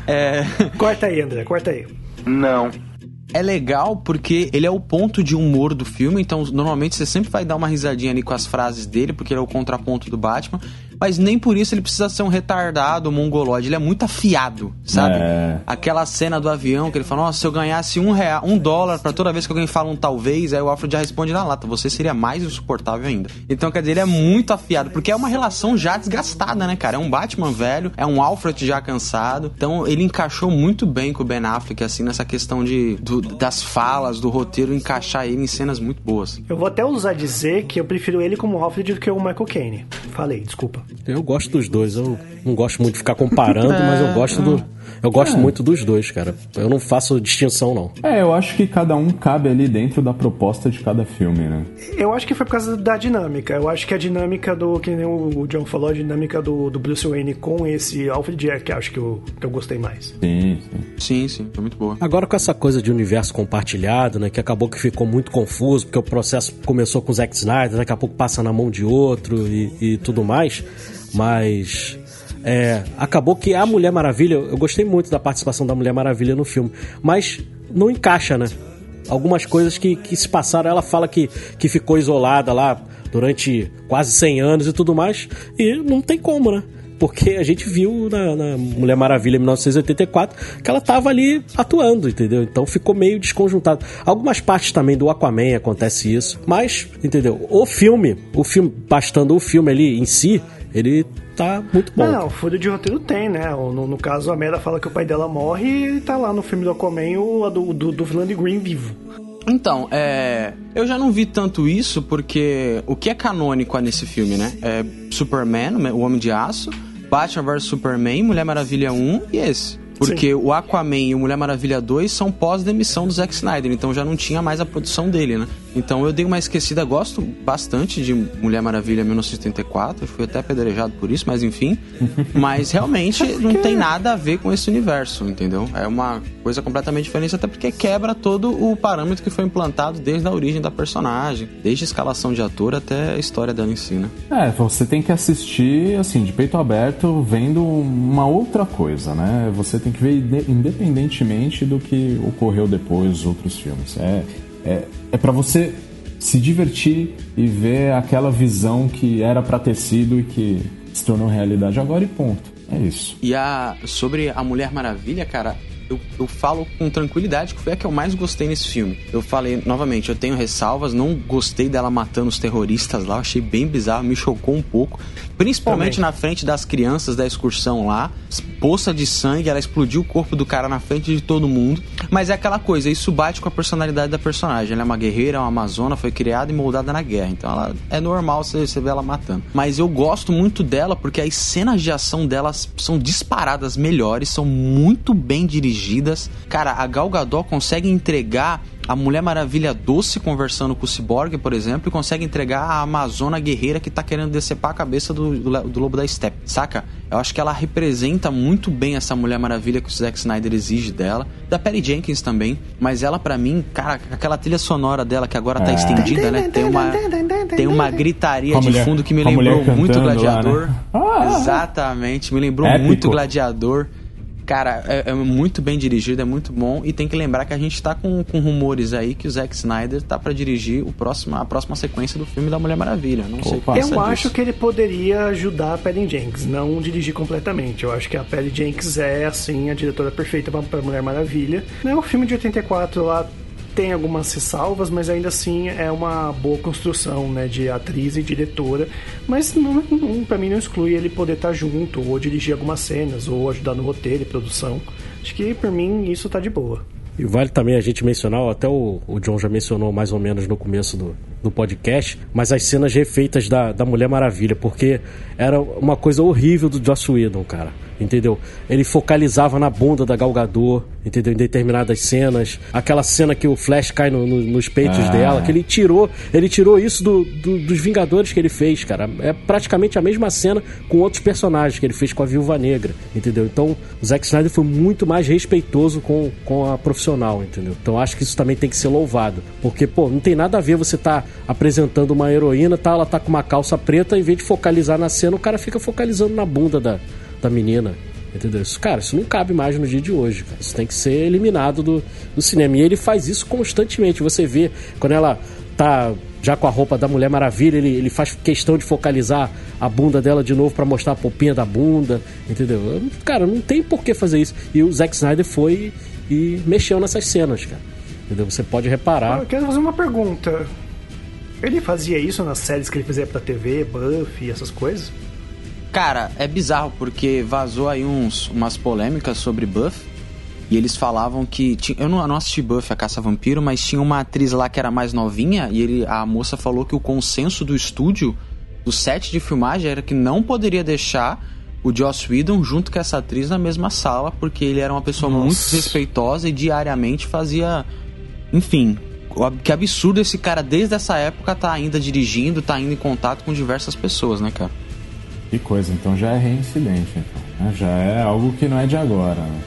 É... Corta aí, André, corta aí. Não. é legal porque ele é o ponto de humor do filme, então normalmente você sempre vai dar uma risadinha ali com as frases dele, porque ele é o contraponto do Batman mas nem por isso ele precisa ser um retardado, um mongolode. Ele é muito afiado, sabe? É. Aquela cena do avião que ele fala: Nossa, se eu ganhasse um, real, um dólar pra toda vez que alguém fala um talvez, aí o Alfred já responde na lata: Você seria mais insuportável ainda. Então, quer dizer, ele é muito afiado, porque é uma relação já desgastada, né, cara? É um Batman velho, é um Alfred já cansado. Então, ele encaixou muito bem com o Ben Affleck, assim, nessa questão de, do, das falas, do roteiro, encaixar ele em cenas muito boas. Eu vou até usar dizer que eu prefiro ele como Alfred do que o Michael Caine. Falei, desculpa. Eu gosto dos dois. Eu não gosto muito de ficar comparando, mas eu gosto do. Eu gosto É. muito dos dois, cara. Eu não faço distinção, não. É, eu acho que cada um cabe ali dentro da proposta de cada filme, né? Eu acho que foi por causa da dinâmica. Eu acho que a dinâmica do, que nem o John falou, a dinâmica do, do Bruce Wayne com esse Alfred é que acho que eu, que eu gostei mais. Sim, sim. Sim, sim, foi muito boa. Agora com essa coisa de universo compartilhado, né, que acabou que ficou muito confuso, porque o processo começou com o Zack Snyder, daqui a pouco passa na mão de outro e, e tudo mais, mas é, acabou que a Mulher Maravilha, eu gostei muito da participação da Mulher Maravilha no filme, mas não encaixa, né? Algumas coisas que, que se passaram, ela fala que, que ficou isolada lá durante quase 100 anos e tudo mais, e não tem como, né? Porque a gente viu na, na Mulher Maravilha em 1984 que ela tava ali atuando, entendeu? Então ficou meio desconjuntado. Algumas partes também do Aquaman acontece isso, mas, entendeu? O filme, o filme, bastando o filme ali em si, ele tá muito bom. Não, furo de roteiro tem, né? No, no caso, a Mera fala que o pai dela morre e tá lá no filme do Aquaman o do, do, do vilão de Green vivo. Então, é. Eu já não vi tanto isso porque o que é canônico nesse filme, né? É Superman, o Homem de Aço, Batman vs Superman, Mulher Maravilha 1 e esse. Porque o Aquaman e o Mulher Maravilha 2 são pós-demissão do Zack Snyder, então já não tinha mais a produção dele, né? Então eu dei uma esquecida, gosto bastante de Mulher Maravilha 1984, fui até apedrejado por isso, mas enfim. Mas realmente não tem nada a ver com esse universo, entendeu? É uma coisa completamente diferente, até porque quebra todo o parâmetro que foi implantado desde a origem da personagem, desde a escalação de ator até a história dela em si, né? É, você tem que assistir, assim, de peito aberto, vendo uma outra coisa, né? Você tem que ver inde- independentemente do que ocorreu depois dos outros filmes. É, é, é para você se divertir e ver aquela visão que era pra ter sido e que se tornou realidade agora e ponto. É isso. E a sobre a Mulher Maravilha, cara, eu, eu falo com tranquilidade que foi a que eu mais gostei nesse filme. Eu falei, novamente, eu tenho ressalvas, não gostei dela matando os terroristas lá, achei bem bizarro, me chocou um pouco. Principalmente Também. na frente das crianças da excursão lá. Poça de sangue, ela explodiu o corpo do cara na frente de todo mundo. Mas é aquela coisa, isso bate com a personalidade da personagem. Ela é uma guerreira, é uma amazona, foi criada e moldada na guerra. Então ela é normal você, você ver ela matando. Mas eu gosto muito dela porque as cenas de ação delas são disparadas melhores, são muito bem dirigidas. Cara, a Gal Gadot consegue entregar a Mulher Maravilha doce conversando com o Cyborg, por exemplo, e consegue entregar a Amazona guerreira que tá querendo decepar a cabeça do, do, do Lobo da Steppe, saca? Eu acho que ela representa muito bem essa Mulher Maravilha que o Zack Snyder exige dela. Da Perry Jenkins também, mas ela pra mim, cara, aquela trilha sonora dela que agora tá É. estendida, né? Tem uma, tem uma gritaria Com de mulher- fundo que me lembrou muito cantando lá, Gladiador. né? Ah! Exatamente, me lembrou Épico. muito Gladiador. Cara, é, é muito bem dirigido, é muito bom. E tem que lembrar que a gente tá com, com rumores aí que o Zack Snyder tá pra dirigir o próximo, a próxima sequência do filme da Mulher Maravilha. Não sei Opa. o que Eu acho disso. que ele poderia ajudar a Patty Jenkins, não dirigir completamente. Eu acho que a Patty Jenkins é, assim, a diretora perfeita pra, pra Mulher Maravilha. Né, O filme de 84 lá tem algumas ressalvas, mas ainda assim é uma boa construção, né, de atriz e diretora. Mas não, não, pra mim não exclui ele poder estar junto, ou dirigir algumas cenas, ou ajudar no roteiro e produção. Acho que, por mim, isso tá de boa. E vale também a gente mencionar, até o, o John já mencionou mais ou menos no começo do, do podcast, mas as cenas refeitas da, da Mulher Maravilha, porque era uma coisa horrível do Joss Whedon, cara. Entendeu? Ele focalizava na bunda da Gal Gadot, entendeu? Em determinadas cenas. Aquela cena que o Flash cai no- no- nos peitos Ah. dela, que ele tirou, ele tirou isso do, do- dos Vingadores que ele fez, cara. É praticamente a mesma cena com outros personagens que ele fez com a Viúva Negra, entendeu? Então, o Zack Snyder foi muito mais respeitoso com, com a profissional, entendeu? Então, acho que isso também tem que ser louvado. Porque, pô, não tem nada a ver você tá apresentando uma heroína, tá? Ela tá com uma calça preta, em vez de focalizar na cena, o cara fica focalizando na bunda da, da menina. Entendeu? Isso, cara, isso não cabe mais no dia de hoje, cara. Isso tem que ser eliminado do, do cinema. E ele faz isso constantemente. Você vê quando ela tá já com a roupa da Mulher Maravilha, ele, ele faz questão de focalizar a bunda dela de novo para mostrar a popinha da bunda, entendeu? Cara, não tem por que fazer isso. E o Zack Snyder foi e mexeu nessas cenas, cara. Entendeu? Você pode reparar. Eu quero fazer uma pergunta. Ele fazia isso nas séries que ele fazia pra TV, Buffy, essas coisas? Cara, é bizarro porque vazou aí uns, umas polêmicas sobre Buffy. E eles falavam que. Tinha, eu, não, eu não assisti Buffy, a Caça Vampiro, mas tinha uma atriz lá que era mais novinha. E ele, a moça falou que o consenso do estúdio, do set de filmagem, era que não poderia deixar o Joss Whedon junto com essa atriz na mesma sala, porque ele era uma pessoa Nossa. muito respeitosa e diariamente fazia. Enfim, que absurdo esse cara, desde essa época, tá ainda dirigindo, tá indo em contato com diversas pessoas, né, cara? Que coisa, então já é reincidente, então. Né? Já é algo que não é de agora, né?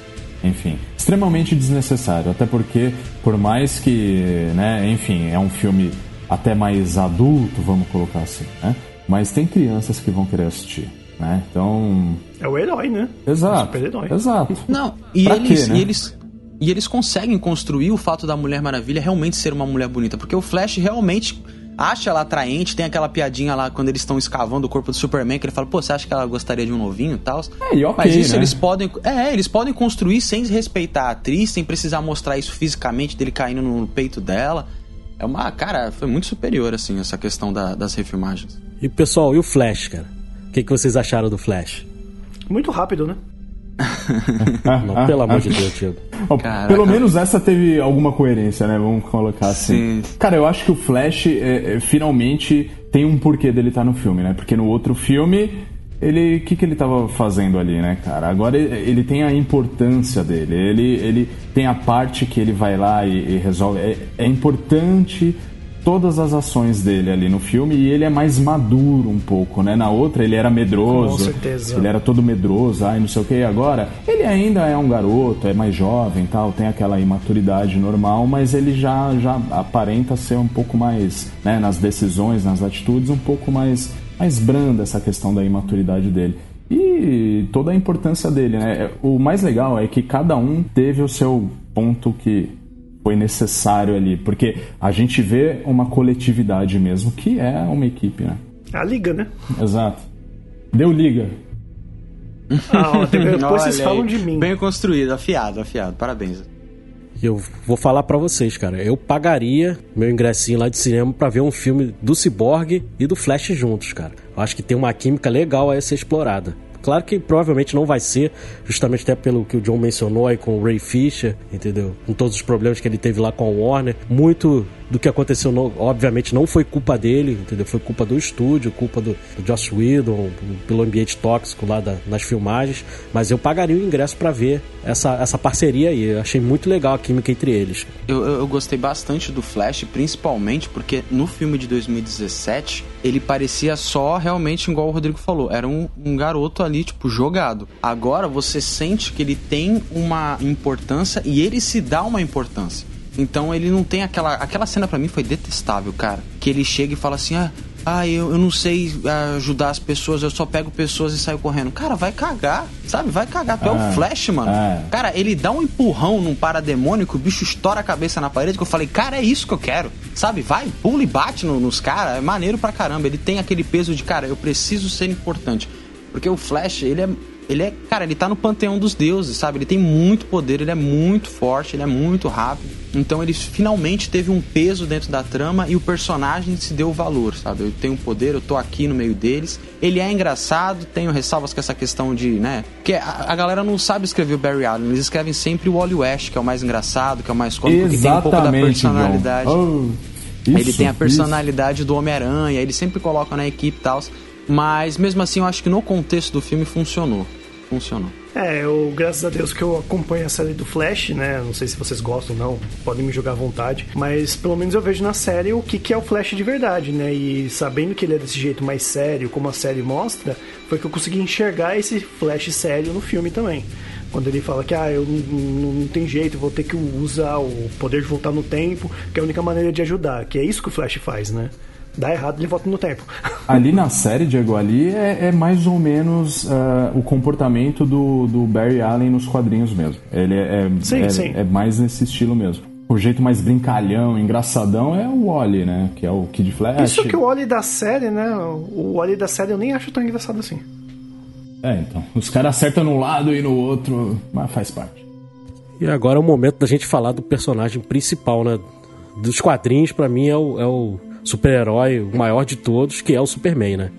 Enfim, extremamente desnecessário, até porque, por mais que, né, enfim, é um filme até mais adulto, vamos colocar assim, né? Mas tem crianças que vão querer assistir, né? Então. É o herói, né? Exato. É herói. Exato. Não, e eles, quê, né? e eles. E eles conseguem construir o fato da Mulher Maravilha realmente ser uma mulher bonita. Porque o Flash realmente acha ela atraente, tem aquela piadinha lá quando eles estão escavando o corpo do Superman, que ele fala, pô, você acha que ela gostaria de um novinho e tal? É, e okay, Mas isso né? eles podem. É, eles podem construir sem respeitar a atriz, sem precisar mostrar isso fisicamente dele caindo no peito dela. É uma. Cara, foi muito superior, assim, essa questão da, das refilmagens. E pessoal, e o Flash, cara? O que, que vocês acharam do Flash? Muito rápido, né? Não, pelo amor de Deus, Diego. pelo menos essa teve alguma coerência, né? Vamos colocar assim. Sim. Cara, eu acho que o Flash é, é, finalmente tem um porquê dele estar tá no filme, né? Porque no outro filme ele o que, que ele estava fazendo ali, né, cara? Agora ele, ele, tem a importância dele, ele, ele tem a parte que ele vai lá e, e resolve. É, é, importante todas as ações dele ali no filme e ele é mais maduro um pouco, né? Na outra ele era medroso, Com certeza. ele era todo medroso, ai não sei o que. Agora ele ainda é um garoto, é mais jovem, tal, tem aquela imaturidade normal, mas ele já já aparenta ser um pouco mais, né? Nas decisões, nas atitudes, um pouco mais mais branda essa questão da imaturidade dele e toda a importância dele, né? O mais legal é que cada um teve o seu ponto que foi necessário ali, porque a gente vê uma coletividade mesmo, que é uma equipe, né? A liga, né? Exato. Deu liga. Ah, ó, depois vocês falam de mim. Bem construído, afiado, afiado. Parabéns. Eu vou falar para vocês, cara. Eu pagaria meu ingressinho lá de cinema para ver um filme do Cyborg e do Flash juntos, cara. Eu acho que tem uma química legal a ser explorada. Claro que provavelmente não vai ser, justamente até pelo que o John mencionou aí com o Ray Fisher, entendeu? Com todos os problemas que ele teve lá com a Warner. Muito do que aconteceu, obviamente, não foi culpa dele, entendeu? Foi culpa do estúdio, culpa do, do Joss Whedon, pelo ambiente tóxico lá da, nas filmagens. Mas eu pagaria o ingresso para ver essa, essa parceria aí. Eu achei muito legal a química entre eles. Eu, eu gostei bastante do Flash, principalmente porque no filme de 2017 ele parecia só realmente igual o Rodrigo falou. Era um, um garoto ali, tipo, jogado. Agora você sente que ele tem uma importância e ele se dá uma importância. Então ele não tem aquela. Aquela cena para mim foi detestável, cara. Que ele chega e fala assim: ah, ah eu, eu não sei ajudar as pessoas, eu só pego pessoas e saio correndo. Cara, vai cagar, sabe? Vai cagar. Tu é, é o Flash, mano. É. Cara, ele dá um empurrão num parademônico, o bicho estoura a cabeça na parede, que eu falei, cara, é isso que eu quero. Sabe? Vai, pula e bate no, nos caras. É maneiro pra caramba. Ele tem aquele peso de, cara, eu preciso ser importante. Porque o Flash, ele é ele é, cara, ele tá no panteão dos deuses, sabe? Ele tem muito poder, ele é muito forte, ele é muito rápido. Então ele finalmente teve um peso dentro da trama e o personagem se deu valor, sabe? Eu tenho poder, eu tô aqui no meio deles. Ele é engraçado, tenho ressalvas com essa questão de, né? Porque a, a galera não sabe escrever o Barry Allen, eles escrevem sempre o Wally West, que é o mais engraçado, que é o mais cômico, que tem um pouco da personalidade. Oh, isso, ele tem a personalidade isso. do Homem-Aranha, ele sempre coloca na equipe e tal. Mas mesmo assim, eu acho que no contexto do filme funcionou funcionou. É, eu, graças a Deus que eu acompanho a série do Flash, né? Não sei se vocês gostam ou não, podem me jogar à vontade. Mas pelo menos eu vejo na série o que, que é o Flash de verdade, né? E sabendo que ele é desse jeito mais sério, como a série mostra, foi que eu consegui enxergar esse Flash sério no filme também. Quando ele fala que ah, eu não, não, tem jeito, vou ter que usar o poder de voltar no tempo, que é a única maneira de ajudar. Que é isso que o Flash faz, né? Dá errado, ele volta no tempo. Ali na série, Diego, ali é, é mais ou menos uh, o comportamento do, do Barry Allen nos quadrinhos mesmo. Ele é, é, Sim, é, sim. é mais nesse estilo mesmo. O jeito mais brincalhão, engraçadão é o Wally, né? Que é o Kid Flash. Isso que o Wally da série, né? O Wally da série eu nem acho tão engraçado assim. É, então. Os caras acertam num lado e no outro, mas faz parte. E agora é o momento da gente falar do personagem principal, né? Dos quadrinhos, pra mim, é o, é o super-herói, o maior de todos, que é o Superman, né?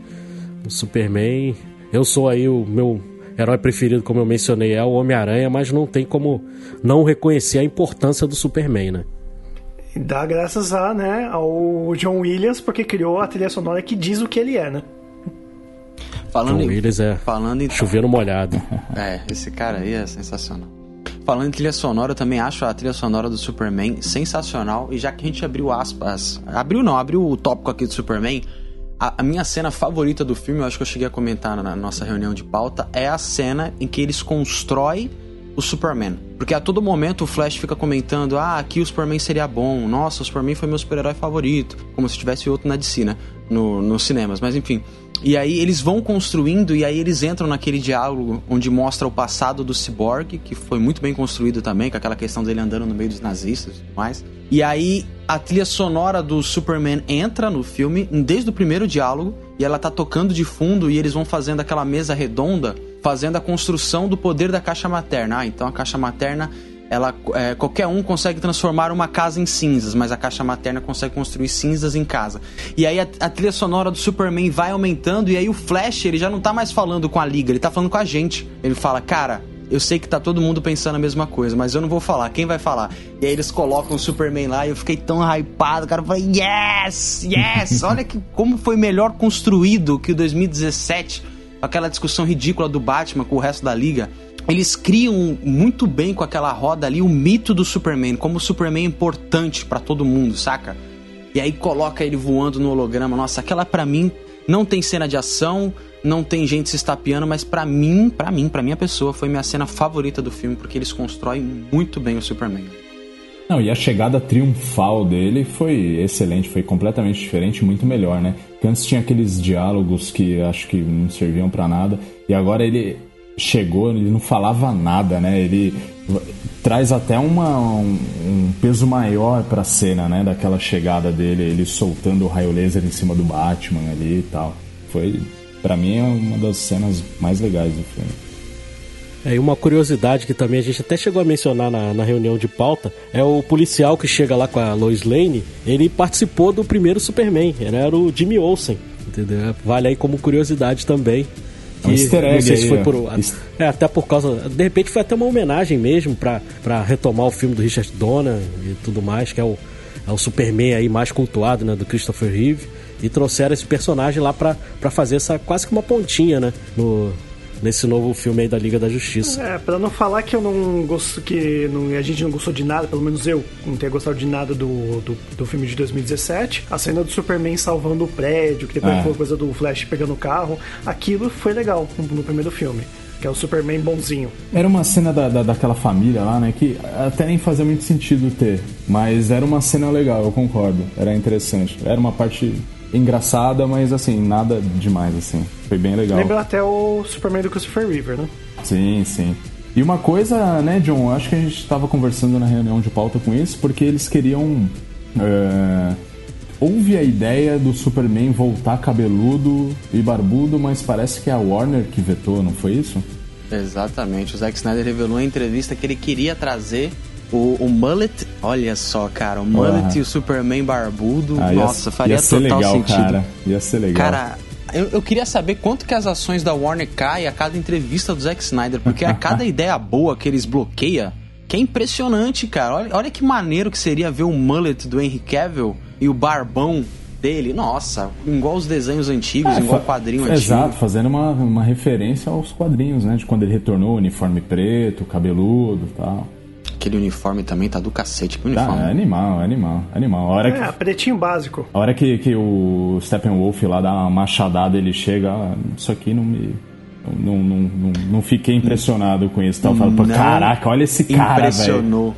O Superman. Eu sou aí o meu herói preferido, como eu mencionei, é o Homem-Aranha, mas não tem como não reconhecer a importância do Superman, né? E dá graças a, né, ao John Williams, porque criou a trilha sonora que diz o que ele é, né? Falando John em, Williams é falando em chovendo molhado. É, esse cara aí é sensacional. Falando em trilha sonora, eu também acho a trilha sonora do Superman sensacional. E já que a gente abriu aspas. Abriu não, abriu o tópico aqui do Superman. A, a minha cena favorita do filme, eu acho que eu cheguei a comentar na nossa reunião de pauta, é a cena em que eles constroem o Superman. Porque a todo momento o Flash fica comentando: ah, aqui o Superman seria bom, nossa, o Superman foi meu super-herói favorito. Como se tivesse outro na DC, né? No, nos cinemas, mas enfim. E aí eles vão construindo e aí eles entram naquele diálogo onde mostra o passado do Cyborg, que foi muito bem construído também, com aquela questão dele andando no meio dos nazistas e tudo mais. E aí a trilha sonora do Superman entra no filme desde o primeiro diálogo e ela tá tocando de fundo e eles vão fazendo aquela mesa redonda, fazendo a construção do poder da caixa materna. Ah, então a caixa materna ela é, qualquer um consegue transformar uma casa em cinzas, mas a caixa materna consegue construir cinzas em casa. E aí a, a, trilha sonora do Superman vai aumentando e aí o Flash, ele já não tá mais falando com a liga, ele tá falando com a gente. Ele fala: "Cara, eu sei que tá todo mundo pensando a mesma coisa, mas eu não vou falar. Quem vai falar?" E aí eles colocam o Superman lá e eu fiquei tão hypado, cara, eu falei: "Yes! Yes! Olha que como foi melhor construído que o 2017." Aquela discussão ridícula do Batman com o resto da liga eles criam muito bem com aquela roda ali o mito do Superman, como o Superman é importante para todo mundo, saca? E aí coloca ele voando no holograma. Nossa, aquela para mim não tem cena de ação, não tem gente se estapeando, mas para mim, para mim, para minha pessoa, foi minha cena favorita do filme porque eles constroem muito bem o Superman. Não, e a chegada triunfal dele foi excelente, foi completamente diferente, muito melhor, né? Porque antes tinha aqueles diálogos que acho que não serviam para nada, e agora ele chegou, ele não falava nada, né? Ele traz até uma, um, um peso maior pra cena, né? Daquela chegada dele, ele soltando o raio laser em cima do Batman ali e tal. Foi, para mim, é uma das cenas mais legais do filme. É, e uma curiosidade que também a gente até chegou a mencionar na, na, reunião de pauta é o policial que chega lá com a Lois Lane. Ele participou do primeiro Superman, ele era o Jimmy Olsen, entendeu? Vale aí como curiosidade também. Que, um easter egg não sei se foi por. É, até por causa. De repente foi até uma homenagem mesmo pra retomar o filme do Richard Donner e tudo mais, que é o, é o Superman aí mais cultuado, né? Do Christopher Reeve. E trouxeram esse personagem lá pra, pra fazer essa quase que uma pontinha, né? No, nesse novo filme aí da Liga da Justiça. É, pra não falar que eu não gosto, que não, a gente não gostou de nada, pelo menos eu não tenho gostado de nada do, do, do filme de 2017, a cena do Superman salvando o prédio, que depois É. foi a coisa do Flash pegando o carro, aquilo foi legal no, no primeiro filme. Que é o Superman bonzinho. Era uma cena da, da- daquela família lá, né? Que até nem fazia muito sentido ter. Mas era uma cena legal, eu concordo. Era interessante. Era uma parte engraçada, mas assim, nada demais, assim. Foi bem legal. Lembra até o Superman do Christopher Reeve, né? Sim, sim. E uma coisa, né, John, acho que a gente estava conversando na reunião de pauta com isso, porque eles queriam. é, Houve a ideia do Superman voltar cabeludo e barbudo, mas parece que é a Warner que vetou, não foi isso? Exatamente. O Zack Snyder revelou em entrevista que ele queria trazer o, o mullet. Olha só, cara, o mullet Ah. e o Superman barbudo. Ah, ia- nossa, faria ia ser total legal, sentido. cara. Ia ser legal. Cara, eu, eu queria saber quanto que as ações da Warner caem a cada entrevista do Zack Snyder, porque a cada ideia boa que eles bloqueiam, que é impressionante, cara. Olha, olha que maneiro que seria ver o mullet do Henry Cavill e o barbão dele. Nossa, igual os desenhos antigos, É, igual o quadrinho antigo. Exato, fazendo uma, uma referência aos quadrinhos, né? De quando ele retornou, uniforme preto, cabeludo e tal. Aquele uniforme também tá do cacete, que Tá, uniforme. é animal, é animal, é animal. A hora É, que, pretinho básico. a hora que, que o Steppenwolf lá dá uma machadada, ele chega, ah, isso aqui não me... Não, não, não, não fiquei impressionado com isso. Tá? Eu falo, caraca, olha esse cara, velho. Impressionou.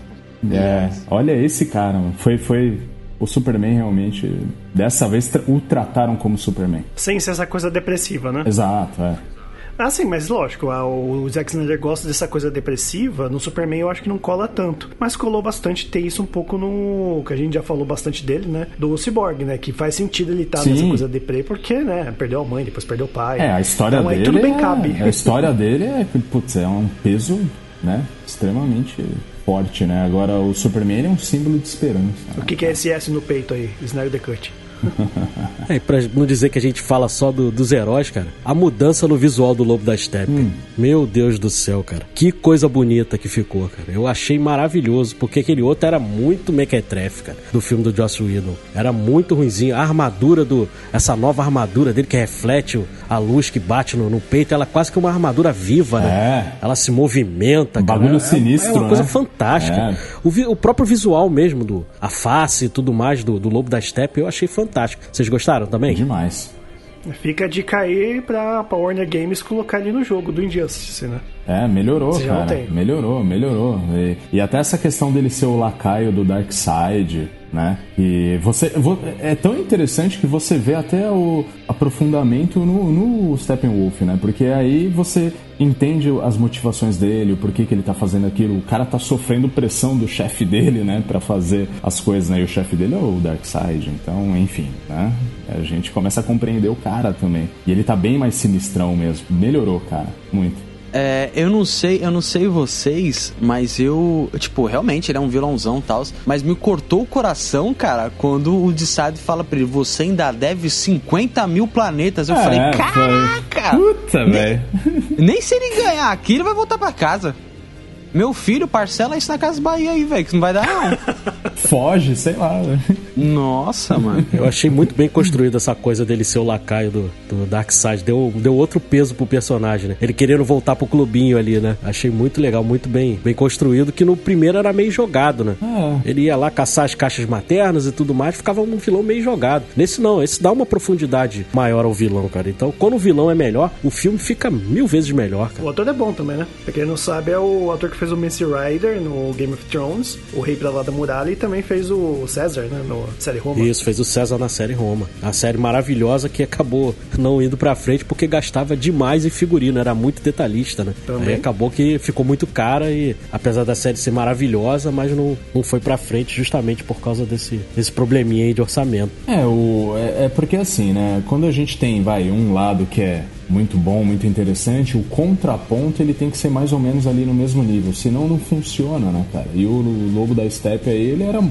É, olha esse cara, mano. Foi, foi o Superman realmente, dessa vez, o trataram como Superman. Sem ser essa coisa depressiva, né? Exato, é. Ah, sim, mas lógico, o Zack Snyder gosta dessa coisa depressiva. No Superman eu acho que não cola tanto. Mas colou bastante ter isso um pouco no. que a gente já falou bastante dele, né? Do Cyborg, né? Que faz sentido ele estar Sim. nessa coisa deprê, porque, né? Perdeu a mãe, depois perdeu o pai. É, a história então, aí dele. tudo bem é- cabe. A história dele é, putz, é um peso, né? Extremamente forte, né? Agora o Superman é um símbolo de esperança. O que, que é esse S no peito aí? Snyder Cut. É, pra não dizer que a gente fala só do- dos heróis, cara, a mudança no visual do Lobo da Steppe. Meu Deus do céu, cara. Que coisa bonita que ficou, cara. Eu achei maravilhoso, porque aquele outro era muito mequetrefe, cara, do filme do Joss Whedon. Era muito ruinzinho. A armadura do... Essa nova armadura dele que reflete a luz que bate no, no peito, ela é quase que uma armadura viva, né? É. Ela se movimenta, Um cara. bagulho É- sinistro, É uma coisa né? fantástica. É. O, vi- o próprio visual mesmo, do, a face e tudo mais do, do Lobo da Steppe, eu achei fantástico. Vocês gostaram também? Demais. Fica dica aí pra, pra Warner Games colocar ali no jogo do Injustice, né? É, melhorou, Você já não cara. tem. Melhorou, melhorou. E, e até essa questão dele ser o lacaio do Darkseid, né? E você. vo- É tão interessante que você vê até o aprofundamento no, no Steppenwolf, né? Porque aí você entende as motivações dele, o porquê que ele tá fazendo aquilo. O cara tá sofrendo pressão do chefe dele, né? Pra fazer as coisas, né? E o chefe dele é o Darkseid. Então, enfim, né? A gente começa a compreender o cara também. E ele tá bem mais sinistrão mesmo. Melhorou, cara. Muito. É, eu não sei, eu não sei vocês, mas eu, tipo, realmente ele é um vilãozão e tal, mas me cortou o coração, cara, quando o Decide fala pra ele, você ainda deve 50 mil planetas. Eu falei, É, caraca! Puta, velho. Nem se ele ganhar aqui, ele vai voltar pra casa. Meu filho, parcela isso na Casa Bahia aí, velho, que não vai dar não. Foge, sei lá. velho. Nossa, mano. Eu achei muito bem construída essa coisa dele ser o lacaio do, do Darkseid. Deu, deu outro peso pro personagem, né? Ele querendo voltar pro clubinho ali, né? Achei muito legal, muito bem, bem construído, que no primeiro era meio jogado, né? É. Ele ia lá caçar as caixas maternas e tudo mais, ficava um vilão meio jogado. Nesse não, esse dá uma profundidade maior ao vilão, cara. Então, quando o vilão é melhor, o filme fica mil vezes melhor, cara. O ator é bom também, né? Pra quem não sabe, é o ator que fez o Mance Rider no Game of Thrones, o Rei pra lá da Muralha, e também fez o César, né? No série Roma. Isso, fez o César na série Roma. A série maravilhosa que acabou não indo pra frente porque gastava demais em figurino, era muito detalhista, né? Também. Aí acabou que ficou muito cara e, apesar da série ser maravilhosa, mas não, não foi pra frente justamente por causa desse, desse probleminha aí de orçamento. É, o, é, é porque assim, né? Quando a gente tem, vai, um lado que é muito bom, muito interessante, o contraponto ele tem que ser mais ou menos ali no mesmo nível, senão não funciona, né, cara? E o Lobo da Steppe aí, ele era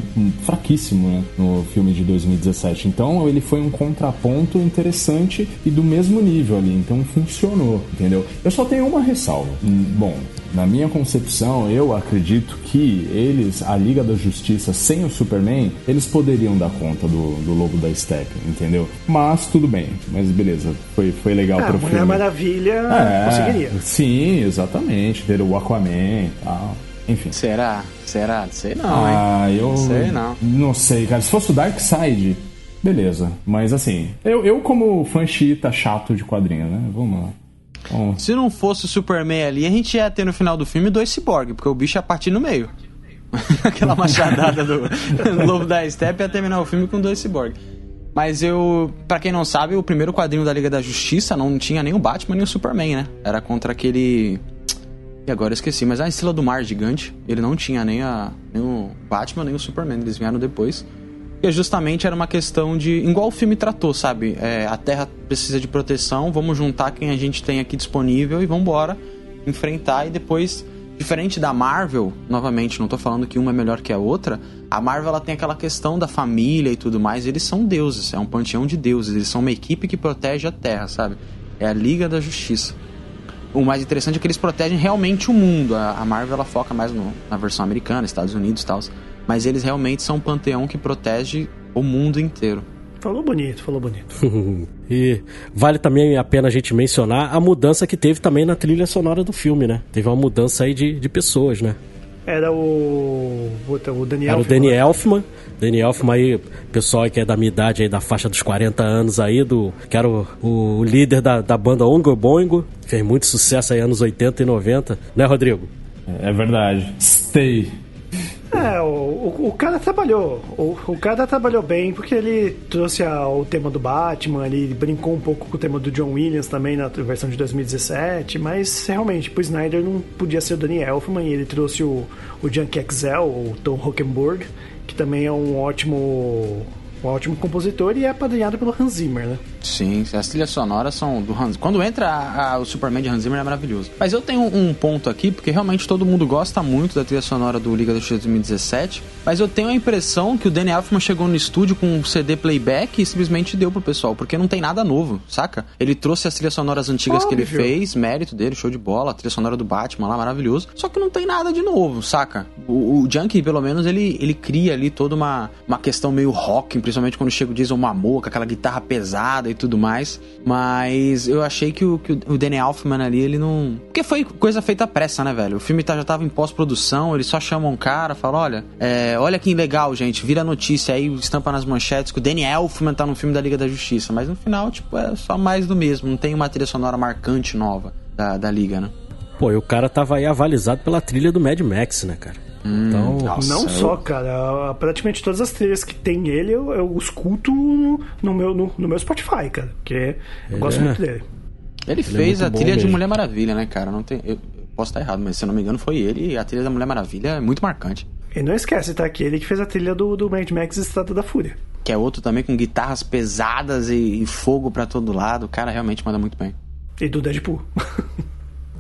fraquíssimo, né, no filme de 2017. Então ele foi um contraponto interessante e do mesmo nível ali, então funcionou, entendeu? Eu só tenho uma ressalva. Hum, Bom, na minha concepção, eu acredito que eles, a Liga da Justiça sem o Superman, eles poderiam dar conta do, do Lobo da Steppe, entendeu? Mas tudo bem, mas beleza, foi, foi legal Ah, pro Mulher filme. Maravilha É, conseguiria. Sim, exatamente. Ter o Aquaman e tal. Enfim. Será? Será? Sei não, hein? Ah, eu. Sei não. Não sei, cara. Se fosse o Darkseid, beleza. Mas assim, eu, eu como fã chita chato de quadrinhos, né? Vamos lá. Se não fosse o Superman ali, a gente ia ter no final do filme dois ciborgues, porque o bicho ia partir no meio. Aquela machadada do Lobo da Steppe ia terminar o filme com dois ciborgues. Mas eu, pra quem não sabe, o primeiro quadrinho da Liga da Justiça não tinha nem o Batman nem o Superman, né? Era contra aquele. E agora eu esqueci, mas a Estrela do Mar gigante, ele não tinha nem, a, nem o Batman nem o Superman, eles vieram depois. E justamente era uma questão de. Igual o filme tratou, sabe? É, a Terra precisa de proteção, vamos juntar quem a gente tem aqui disponível e vamos embora enfrentar. E depois, diferente da Marvel, novamente, não tô falando que uma é melhor que a outra, a Marvel ela tem aquela questão da família e tudo mais. Eles são deuses, é um panteão de deuses, eles são uma equipe que protege a Terra, sabe? É a Liga da Justiça. O mais interessante é que eles protegem realmente o mundo. A Marvel ela foca mais no- na versão americana, Estados Unidos e tal. Mas eles realmente são um panteão que protege o mundo inteiro. Falou bonito, falou bonito. E vale também a pena a gente mencionar a mudança que teve também na trilha sonora do filme, né? Teve uma mudança aí de, de pessoas, né? Era o. puta, o Daniel. Era o Danny Elfman. Danny Elfman aí, pessoal que é da minha idade aí, da faixa dos 40 anos aí, do, que era o, o líder da, da banda Ongo Boingo. Fez muito sucesso aí anos 80 e 90, né, Rodrigo? É verdade. Stay. É, o, o, o cara trabalhou. O, o, cara trabalhou bem porque ele trouxe a, o tema do Batman, ele brincou um pouco com o tema do John Williams também na versão de 2017, mas realmente, pro Snyder não podia ser o Danny Elfman e ele trouxe o, o Junkie XL, o Tom Hockenberg, que também é um ótimo um ótimo compositor e é apadrinhado pelo Hans Zimmer, né? Sim, as trilhas sonoras são do Hans. Quando entra a, a, o Superman de Hans Zimmer é maravilhoso. Mas eu tenho um, um, ponto aqui, porque realmente todo mundo gosta muito da trilha sonora do Liga da Justiça 2017, mas eu tenho a impressão que o Danny Elfman chegou no estúdio com um CD playback e simplesmente deu pro pessoal, porque não tem nada novo, saca? Ele trouxe as trilhas sonoras antigas Óbvio. que ele fez, mérito dele, show de bola, a trilha sonora do Batman lá, maravilhoso. Só que não tem nada de novo, saca? O, o Junkie, pelo menos, ele, ele cria ali toda uma, uma questão meio rock, principalmente quando chega o Jason Momoa, com aquela guitarra pesada e tudo mais. Mas eu achei que o, que o Danny Elfman ali, ele não. Porque foi coisa feita à pressa, né, velho? O filme tá, já tava em pós-produção, eles só chamam um cara, falam: olha, é, olha que legal, gente, vira notícia aí, estampa nas manchetes que o Danny Elfman tá no filme da Liga da Justiça. Mas no final, tipo, é só mais do mesmo, não tem uma trilha sonora marcante nova da, da Liga, né? Pô, e o cara tava aí avalizado pela trilha do Mad Max, né, cara? Hum, então, nossa, não eu... só, cara. Praticamente todas as trilhas que tem ele, eu, eu escuto no, no meu, no, no, meu Spotify, cara. Porque eu gosto é. muito dele. Ele, ele é fez é a trilha de Mulher Maravilha, né, cara? Não tem, eu posso estar errado, mas se eu não me engano foi ele. E a trilha da Mulher Maravilha é muito marcante. E não esquece, tá? Que ele que fez a trilha do, do Mad Max Estrada da Fúria. Que é outro também com guitarras pesadas e, e fogo para todo lado. O cara realmente manda muito bem. E do Deadpool.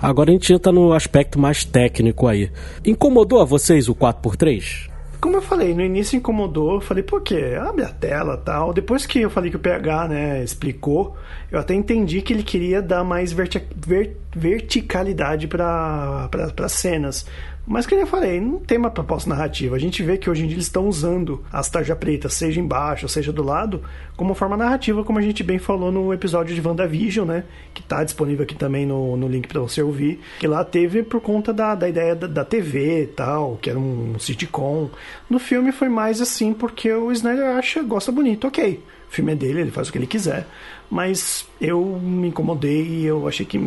Agora a gente entra no aspecto mais técnico aí. Incomodou a vocês o 4x3? Como eu falei, no início incomodou, eu falei, por quê? Abre a tela tal. Depois que eu falei que o PH, né, explicou, eu até entendi que ele queria dar mais verti ver verticalidade para as cenas. Mas que eu falei, não tem uma proposta narrativa. A gente vê que hoje em dia eles estão usando as tarja pretas, seja embaixo, seja do lado, como forma narrativa, como a gente bem falou no episódio de WandaVision, né? Que está disponível aqui também no, no link para você ouvir. Que lá teve por conta da, da ideia da, da TV e tal, que era um sitcom. No filme foi mais assim porque o Snyder acha, gosta bonito, ok. O filme é dele, ele faz o que ele quiser. Mas eu me incomodei e eu achei que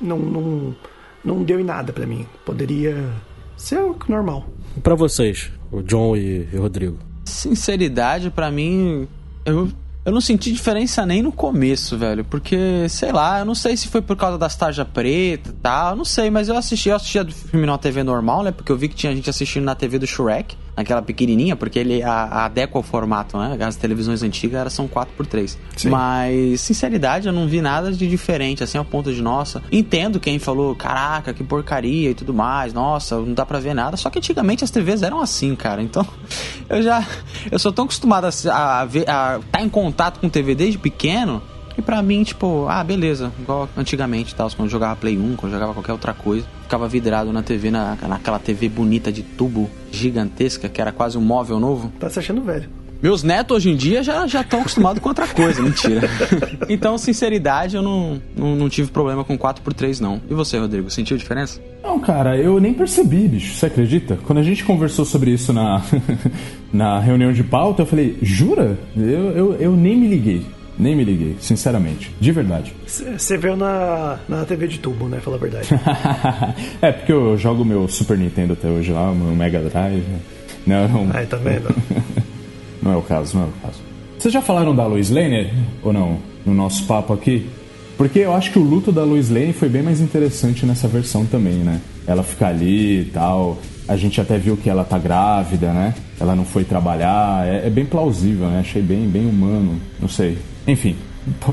não, não, não deu em nada para mim. Poderia ser normal. Para vocês, o John e, o Rodrigo? Sinceridade, para mim, eu eu não senti diferença nem no começo, velho. Porque, sei lá, eu não sei se foi por causa das tarja preta e tal. Não sei, mas eu assisti, eu assistia do filme na TV normal, né? Porque eu vi que tinha gente assistindo na TV do Shrek naquela pequenininha, porque ele a, adequa o formato, né? As televisões antigas eram são 4x3. Sim. Mas, sinceridade, eu não vi nada de diferente, assim, ao ponto de, nossa, entendo quem falou, caraca, que porcaria e tudo mais, nossa, não dá pra ver nada. Só que antigamente as TVs eram assim, cara. Então, eu já. Eu sou tão acostumado a, a ver, a estar tá em contato com TV desde pequeno e pra mim, tipo, ah, beleza, igual antigamente, tal, quando eu jogava Play 1, quando eu jogava qualquer outra coisa, ficava vidrado na TV, na, naquela TV bonita de tubo gigantesca, que era quase um móvel novo. Tá se achando velho. Meus netos hoje em dia já já estão acostumados com outra coisa, mentira. então, sinceridade, eu não, não, não tive problema com 4x3, não. E você, Rodrigo, sentiu diferença? Não, cara, eu nem percebi, bicho, você acredita? Quando a gente conversou sobre isso na, na reunião de pauta, eu falei, jura? Eu, eu, eu nem me liguei. Nem me liguei, sinceramente. De verdade. Você viu na, na TV de tubo, né? Fala a verdade. é, porque eu jogo meu Super Nintendo até hoje lá, meu Mega Drive. Não. Ai, tá vendo? não é o caso, não é o caso. Vocês já falaram da Lois Lane ou não? No nosso papo aqui? Porque eu acho que o luto da Lois Lane foi bem mais interessante nessa versão também, né? Ela ficar ali e tal. A gente até viu que ela tá grávida, né? Ela não foi trabalhar. É, é bem plausível, né? Achei bem, bem humano. Não sei. Enfim,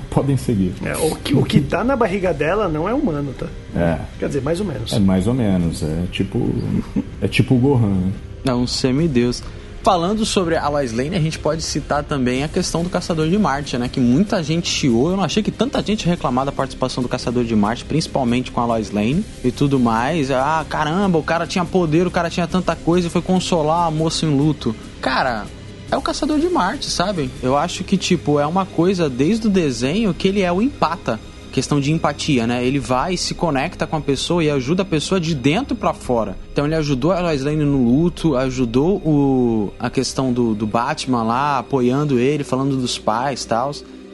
podem seguir. É, o, que, o que tá na barriga dela não é humano, tá? É. Quer dizer, mais ou menos. É mais ou menos. É tipo. é tipo o Gohan, né? É um semideus. Falando sobre a Lois Lane, a gente pode citar também a questão do Caçador de Marte, né? Que muita gente chiou. Eu não achei que tanta gente reclamar da participação do Caçador de Marte, principalmente com a Lois Lane e tudo mais. Ah, caramba, o cara tinha poder, o cara tinha tanta coisa e foi consolar a moça em luto. Cara, é o Caçador de Marte, sabe? Eu acho que, tipo, é uma coisa desde o desenho que ele é o empata. Questão de empatia, né? Ele vai, se conecta com a pessoa e ajuda a pessoa de dentro para fora. Então ele ajudou a Lois no luto, ajudou o, a questão do, do Batman lá, apoiando ele, falando dos pais e tal.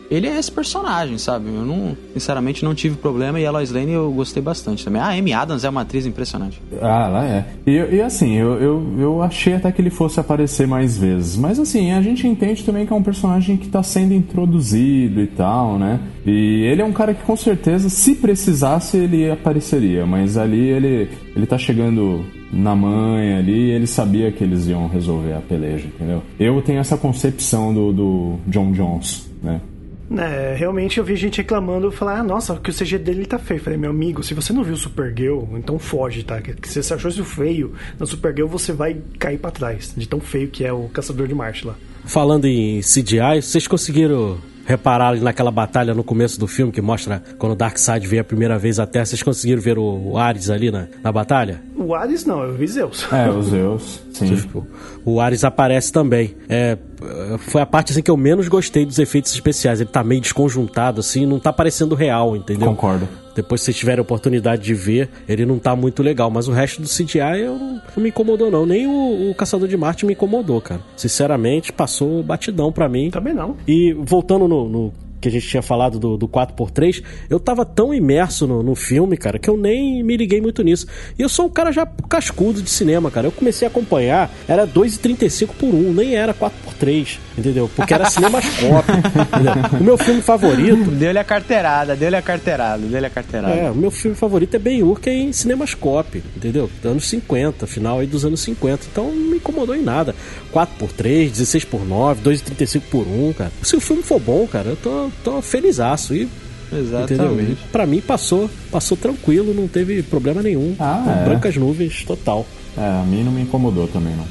Ele é esse personagem, sabe? Eu não, sinceramente, não tive problema e a Lois Lane eu gostei bastante também. A Amy Adams é uma atriz impressionante. Ah, lá é. E, e assim, eu, eu, eu achei até que ele fosse aparecer mais vezes. Mas assim, a gente entende também que é um personagem que tá sendo introduzido e tal, né? E ele é um cara que com certeza, se precisasse, ele apareceria. Mas ali ele, ele tá chegando na manha ali, ele sabia que eles iam resolver a peleja, entendeu? Eu tenho essa concepção do, do John Jones, né? É, realmente eu vi gente reclamando, falar, ah, nossa, que o CG dele tá feio. Eu falei, meu amigo, se você não viu o Supergirl, então foge, tá? Que se você achou isso feio no Supergirl, você vai cair para trás, de tão feio que é o Caçador de Marte lá. Falando em CGI, vocês conseguiram reparar ali naquela batalha no começo do filme que mostra quando o Darkseid veio a primeira vez à Terra. Vocês conseguiram ver o, o Ares ali na, na batalha? O Ares não, eu vi Zeus. É, o Zeus, sim. Tipo, o Ares aparece também. É, foi a parte assim que eu menos gostei dos efeitos especiais. Ele tá meio desconjuntado, assim, não tá parecendo real, entendeu? Concordo. Depois, se vocês tiverem a oportunidade de ver, ele não tá muito legal. Mas o resto do CGI eu não, não me incomodou, não. Nem o, o, Caçador de Marte me incomodou, cara. Sinceramente, passou batidão para mim. Também não. E voltando no, no que a gente tinha falado do, do 4x3, eu tava tão imerso no, no, filme, cara, que eu nem me liguei muito nisso. E eu sou um cara já cascudo de cinema, cara. Eu comecei a acompanhar, era 2,35 por 1, nem era 4x3, entendeu? Porque era cinemascópio. o meu filme favorito. Deu-lhe a carteirada, deu-lhe a carteirada, deu-lhe a carteirada. É, o meu filme favorito é Ben-Hur, que é em cinemascope, entendeu? Anos 50, final aí dos anos 50. Então não me incomodou em nada. 4x3, 16x9, 2,35 por 1, cara. Se o filme for bom, cara, eu tô, tô felizaço. E Exatamente. E pra mim passou, passou tranquilo, não teve problema nenhum. Ah, é. Brancas nuvens, total. É, a mim não me incomodou também, não.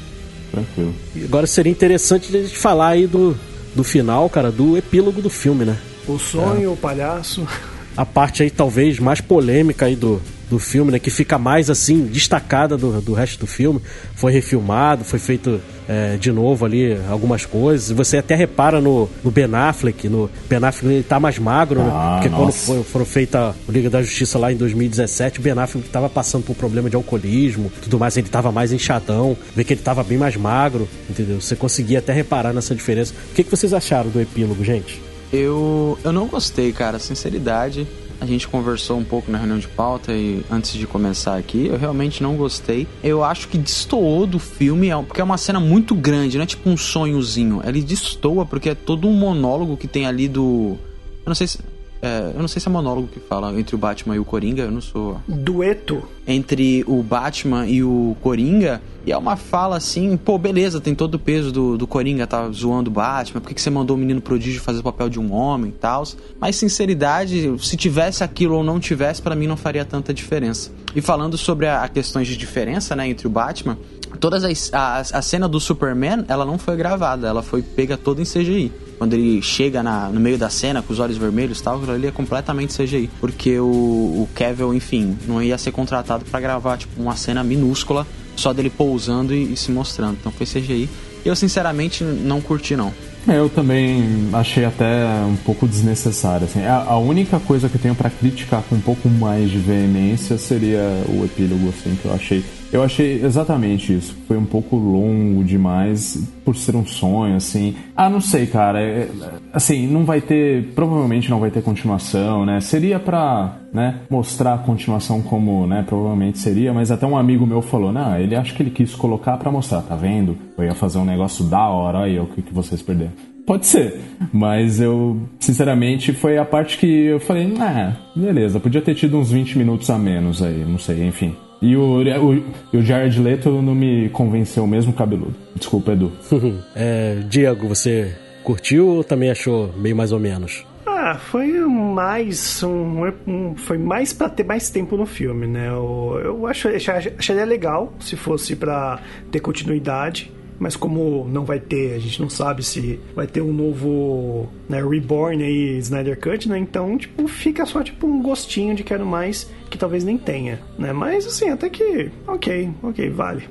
Tranquilo. E agora seria interessante a gente falar aí do, do final, cara, do epílogo do filme, né? O sonho, é. o palhaço. A parte aí talvez mais polêmica aí do, do filme, né? Que fica mais assim, destacada do, do resto do filme. Foi refilmado, foi feito é, de novo ali algumas coisas. Você até repara no, no Ben Affleck, no Ben Affleck ele tá mais magro, né? ah, Porque nossa. quando foi, foram feita o Liga da Justiça lá em 2017, o Ben Affleck tava passando por problema de alcoolismo, tudo mais, ele tava mais inchadão, vê que ele tava bem mais magro, entendeu? Você conseguia até reparar nessa diferença. O que, que vocês acharam do epílogo, gente? Eu, eu não gostei, cara, sinceridade. A gente conversou um pouco na reunião de pauta e antes de começar aqui, eu realmente não gostei. Eu acho que destoou do filme, é porque é uma cena muito grande, não é tipo um sonhozinho. Ele destoa porque é todo um monólogo que tem ali do. Eu não sei se. É, eu não sei se é monólogo que fala entre o Batman e o Coringa, eu não sou. Dueto. Entre o Batman e o Coringa. E é uma fala assim, pô, beleza, tem todo o peso do, do Coringa, tá zoando o Batman, por que, que você mandou o menino prodígio fazer o papel de um homem e tal? Mas sinceridade, se tivesse aquilo ou não tivesse, para mim não faria tanta diferença. E falando sobre a, a questões de diferença, né, entre o Batman, todas as, a, a cena do Superman, ela não foi gravada, ela foi pega toda em CGI quando ele chega na, no meio da cena com os olhos vermelhos e tal, ali é completamente CGI. Porque o, o Kevin, enfim, não ia ser contratado para gravar tipo, uma cena minúscula só dele pousando e, e, se mostrando. Então foi CGI. Eu sinceramente não curti não. É, eu também achei até um pouco desnecessário. Assim. A, a única coisa que eu tenho para criticar com um pouco mais de veemência seria o epílogo, assim, que eu achei eu achei exatamente isso. Foi um pouco longo demais por ser um sonho, assim. Ah, não sei, cara. É, assim, não vai ter. Provavelmente não vai ter continuação, né? Seria pra né, mostrar a continuação como, né? Provavelmente seria, mas até um amigo meu falou: não, ele acha que ele quis colocar pra mostrar, tá vendo? Eu ia fazer um negócio da hora, aí o que, que vocês perderam. Pode ser, mas eu, sinceramente, foi a parte que eu falei, ah, beleza, podia ter tido uns 20 minutos a menos aí, não sei, enfim. E o, o, o Jared Leto não me convenceu mesmo cabeludo. Desculpa, Edu. é, Diego, você curtiu ou também achou meio mais ou menos? Ah, foi mais um, um foi mais para ter mais tempo no filme, né? Eu, eu acho, acharia legal se fosse para ter continuidade mas como não vai ter, a gente não sabe se vai ter um novo né, Reborn aí, Snyder Cut, né? Então, tipo, fica só tipo um gostinho de quero mais que talvez nem tenha, né? Mas assim, até que, ok, ok, vale.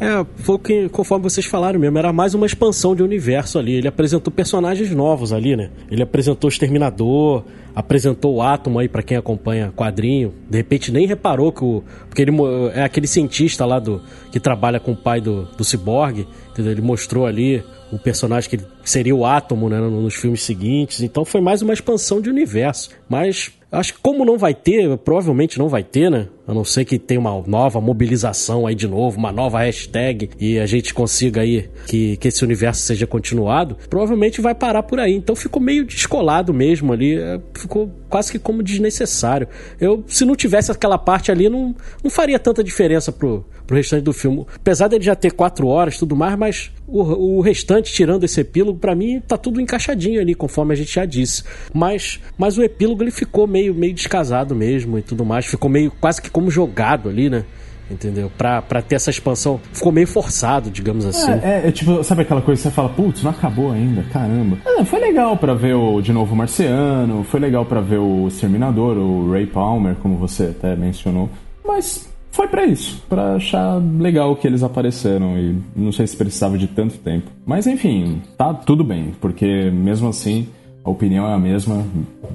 É, foi que, conforme vocês falaram mesmo, era mais uma expansão de universo ali. Ele apresentou personagens novos ali, né? Ele apresentou o Exterminador, apresentou o Átomo aí para quem acompanha quadrinho. De repente nem reparou que o. Porque ele é aquele cientista lá do que trabalha com o pai do, do entendeu? Ele mostrou ali o personagem que ele seria o átomo, né, nos filmes seguintes. Então foi mais uma expansão de universo. Mas acho que como não vai ter, provavelmente não vai ter, né? A não ser que tenha uma nova mobilização aí de novo, uma nova hashtag e a gente consiga aí que, que esse universo seja continuado, provavelmente vai parar por aí. Então ficou meio descolado mesmo ali, é, ficou quase que como desnecessário. Eu, se não tivesse aquela parte ali, não, não faria tanta diferença pro, pro restante do filme. Apesar dele já ter quatro horas tudo mais, mas o, o restante, tirando esse epílogo, para mim tá tudo encaixadinho ali, conforme a gente já disse. Mas, mas o epílogo ele ficou meio, meio descasado mesmo e tudo mais. Ficou meio quase que como jogado ali, né? entendeu? Pra, pra ter essa expansão. Ficou meio forçado, digamos assim. É, é, é tipo, sabe aquela coisa que você fala, putz, não acabou ainda, caramba. É, foi legal para ver o de novo o Marciano, foi legal para ver o Exterminador, o Ray Palmer, como você até mencionou. Mas foi para isso, para achar legal que eles apareceram e não sei se precisava de tanto tempo. Mas enfim, tá tudo bem, porque mesmo assim a opinião é a mesma,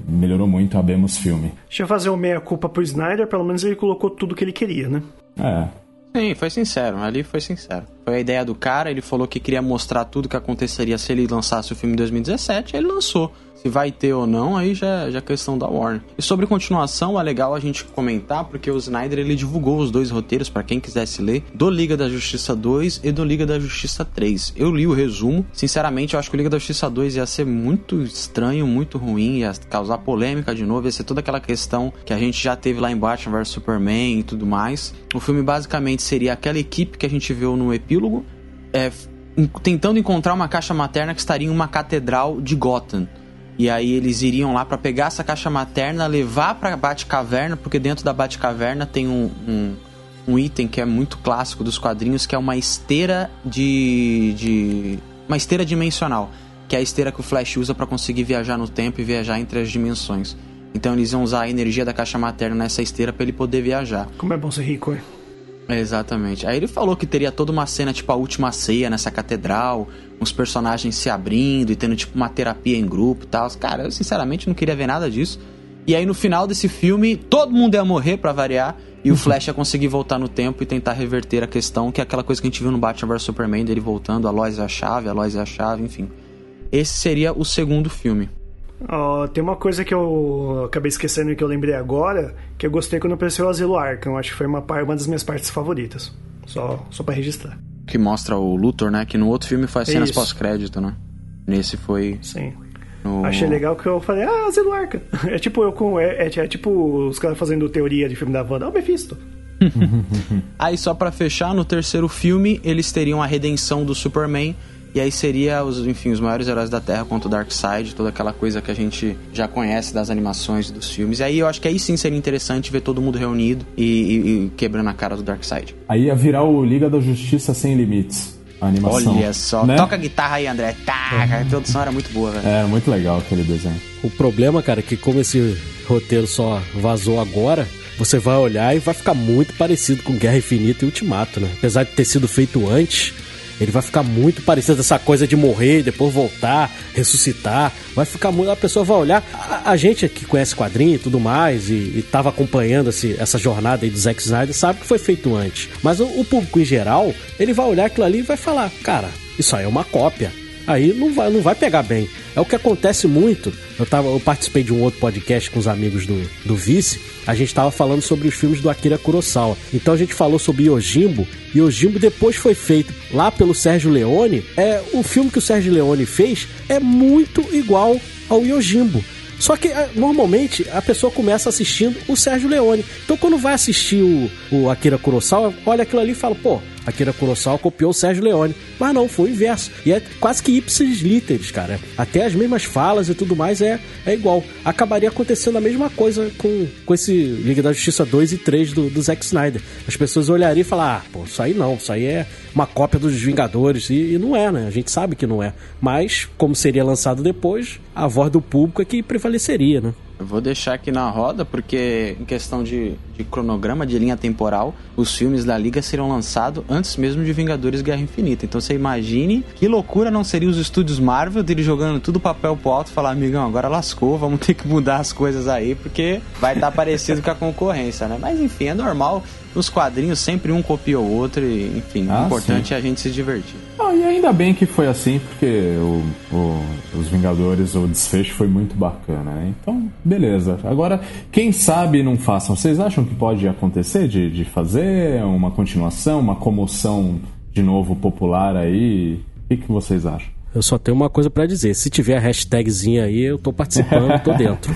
melhorou muito, abemos filme. Deixa eu fazer o meia-culpa pro Snyder, pelo menos ele colocou tudo que ele queria, né? É. Sim, foi sincero, ali foi sincero. Foi a ideia do cara, ele falou que queria mostrar tudo que aconteceria se ele lançasse o filme em 2017, ele lançou. Se vai ter ou não, aí já, já é questão da Warner. E sobre continuação, é legal a gente comentar, porque o Snyder ele divulgou os dois roteiros para quem quisesse ler, do Liga da Justiça 2 e do Liga da Justiça 3. Eu li o resumo, sinceramente, eu acho que o Liga da Justiça 2 ia ser muito estranho, muito ruim, ia causar polêmica de novo, ia ser toda aquela questão que a gente já teve lá em Batman vs Superman e tudo mais. O filme basicamente seria aquela equipe que a gente viu no epílogo, é, tentando encontrar uma caixa materna que estaria em uma catedral de Gotham. E aí eles iriam lá para pegar essa caixa materna, levar pra Batcaverna, porque dentro da Batcaverna tem um, um, um, item que é muito clássico dos quadrinhos, que é uma esteira de. de uma esteira dimensional. Que é a esteira que o Flash usa para conseguir viajar no tempo e viajar entre as dimensões. Então eles iam usar a energia da caixa materna nessa esteira para ele poder viajar. Como é bom ser rico, hein? Exatamente. Aí ele falou que teria toda uma cena, tipo a última ceia nessa catedral, uns personagens se abrindo e tendo tipo uma terapia em grupo e tal. Cara, eu sinceramente não queria ver nada disso. E aí no final desse filme, todo mundo ia morrer para variar. E o Flash ia conseguir voltar no tempo e tentar reverter a questão, que é aquela coisa que a gente viu no Batman vs Superman, dele voltando, a Lois é a chave, a Lois é a chave, enfim. Esse seria o segundo filme. Oh, tem uma coisa que eu acabei esquecendo e que eu lembrei agora, que eu gostei quando apareceu o Asilo Arkham. Acho que foi uma, uma das minhas partes favoritas. Só, só para registrar. Que mostra o Luthor, né? Que no outro filme as cenas pós-crédito, né? Nesse foi. Sim. No... Achei legal que eu falei, ah, Asilo Arkham. É tipo eu com. É, é, é tipo os caras fazendo teoria de filme da Wanda. Ah, o Mephisto. Aí só para fechar, no terceiro filme, eles teriam a redenção do Superman e aí seria, os, enfim, os maiores heróis da Terra contra o Darkseid, toda aquela coisa que a gente já conhece das animações dos filmes. E aí eu acho que aí sim seria interessante ver todo mundo reunido e, e, e quebrando a cara do Darkseid. Aí ia virar o Liga da Justiça Sem Limites. A animação. Olha só, né? toca a guitarra aí, André. Tá, a introdução era muito boa, velho. É, muito legal aquele desenho. O problema, cara, é que como esse roteiro só vazou agora, você vai olhar e vai ficar muito parecido com Guerra Infinita e Ultimato, né? Apesar de ter sido feito antes, ele vai ficar muito parecido essa coisa de morrer, depois voltar, ressuscitar. Vai ficar muito. A pessoa vai olhar. A, a gente que conhece quadrinho e tudo mais, e, estava acompanhando esse, essa jornada aí do Zack Snyder, sabe que foi feito antes. Mas o, o público em geral, ele vai olhar aquilo ali e vai falar: cara, isso aí é uma cópia aí não vai, não vai pegar bem. É o que acontece muito. Eu, tava, eu participei de um outro podcast com os amigos do, do Vice. A gente estava falando sobre os filmes do Akira Kurosawa. Então a gente falou sobre Yojimbo. Yojimbo depois foi feito lá pelo Sérgio Leone. É, o filme que o Sérgio Leone fez é muito igual ao Yojimbo. Só que é, normalmente a pessoa começa assistindo o Sérgio Leone. Então quando vai assistir o, o Akira Kurosawa, olha aquilo ali e fala, pô, Akira Kurosawa copiou o Sérgio Leone. Mas não, foi o inverso. E é quase que ipsis literis, cara. Até as mesmas falas e tudo mais é, é igual. Acabaria acontecendo a mesma coisa com, com esse Liga da Justiça 2 e 3 do, do Zack Snyder. As pessoas olhariam e falar, ah, pô, isso aí não, isso aí é uma cópia dos Vingadores. E, e não é, né? A gente sabe que não é. Mas, como seria lançado depois, a voz do público é que prevaleceria, né? Eu vou deixar aqui na roda, porque em questão de, de cronograma, de linha temporal, os filmes da Liga serão lançados antes mesmo de Vingadores Guerra Infinita. Então você imagine que loucura não seria os estúdios Marvel dele jogando tudo papel pro alto e falar, amigão, agora lascou, vamos ter que mudar as coisas aí, porque vai estar tá parecido com a concorrência, né? Mas enfim, é normal. Os quadrinhos sempre um copia o outro e, enfim, ah, o importante sim. é a gente se divertir. Ah, e ainda bem que foi assim, porque o, o, os Vingadores, o desfecho foi muito bacana, né? Então, beleza. Agora, quem sabe não façam. Vocês acham que pode acontecer de, de fazer uma continuação, uma comoção de novo popular aí? O que, que vocês acham? Eu só tenho uma coisa para dizer. Se tiver a hashtagzinha aí, eu tô participando, tô dentro.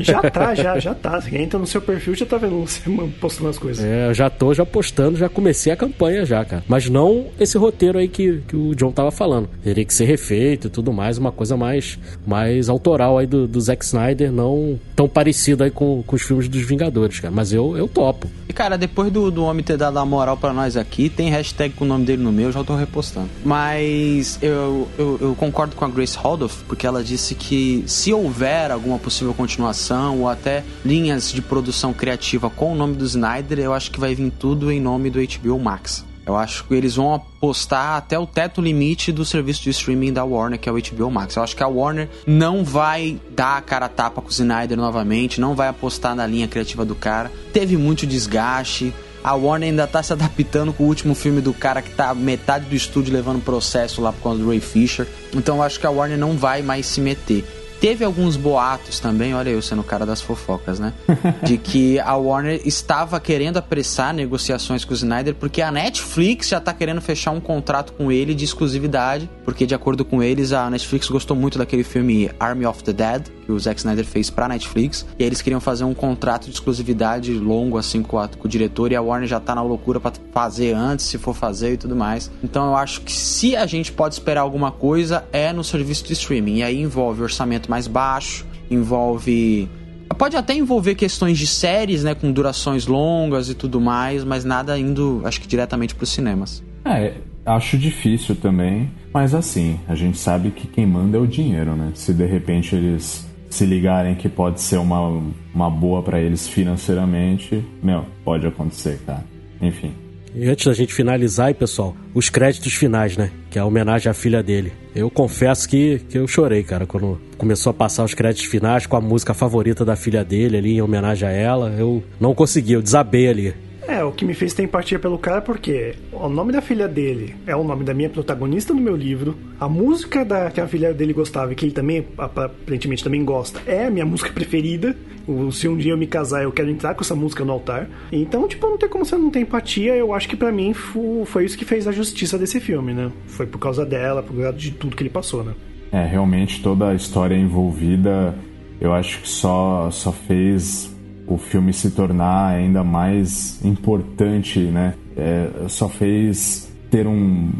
já tá, já, já tá. Você entra no seu perfil, já tá vendo você postando as coisas. É, eu já tô já postando, já comecei a campanha já, cara. Mas não esse roteiro aí que, que o John tava falando. Teria que ser refeito e tudo mais, uma coisa mais, mais autoral aí do, do Zack Snyder, não tão parecido aí com, com os filmes dos Vingadores, cara. Mas eu, eu topo. E, cara, depois do, do homem ter dado a moral para nós aqui, tem hashtag com o nome dele no meu, já tô repostando. Mas eu, eu eu, concordo com a Grace Haldoff, porque ela disse que se houver alguma possível continuação ou até linhas de produção criativa com o nome do Snyder, eu acho que vai vir tudo em nome do HBO Max. Eu acho que eles vão apostar até o teto limite do serviço de streaming da Warner, que é o HBO Max. Eu acho que a Warner não vai dar a cara a tapa com o Snyder novamente, não vai apostar na linha criativa do cara. Teve muito desgaste a Warner ainda tá se adaptando com o último filme do cara que tá metade do estúdio levando processo lá por causa do Ray Fisher. Então eu acho que a Warner não vai mais se meter. Teve alguns boatos também, olha eu sendo o cara das fofocas, né? De que a Warner estava querendo apressar negociações com o Snyder porque a Netflix já está querendo fechar um contrato com ele de exclusividade, porque de acordo com eles, a Netflix gostou muito daquele filme Army of the Dead, que o Zack Snyder fez pra Netflix, e aí eles queriam fazer um contrato de exclusividade longo assim com, a, com o diretor e a Warner já tá na loucura para fazer antes, se for fazer e tudo mais. Então eu acho que se a gente pode esperar alguma coisa é no serviço de streaming, e aí envolve orçamento mais baixo, envolve Pode até envolver questões de séries, né, com durações longas e tudo mais, mas nada indo, acho que diretamente para os cinemas. É, acho difícil também, mas assim, a gente sabe que quem manda é o dinheiro, né? Se de repente eles se ligarem que pode ser uma, uma boa para eles financeiramente, meu, pode acontecer, cara. Enfim. E antes da gente finalizar, aí, pessoal, os créditos finais, né? Que é a homenagem à filha dele. Eu confesso que, que eu chorei, cara, quando começou a passar os créditos finais com a música favorita da filha dele ali, em homenagem a ela. Eu não consegui, eu desabei ali. É, o que me fez ter empatia pelo cara porque o nome da filha dele é o nome da minha protagonista no meu livro. A música da, que a filha dele gostava e que ele também, aparentemente, também gosta, é a minha música preferida. O, se um dia eu me casar, eu quero entrar com essa música no altar. Então, tipo, não tem como você não ter empatia. Eu acho que para mim foi, isso que fez a justiça desse filme, né? Foi por causa dela, por causa de tudo que ele passou, né? É, realmente toda a história envolvida, eu acho que só, só fez o filme se tornar ainda mais importante, né? É, só fez ter um.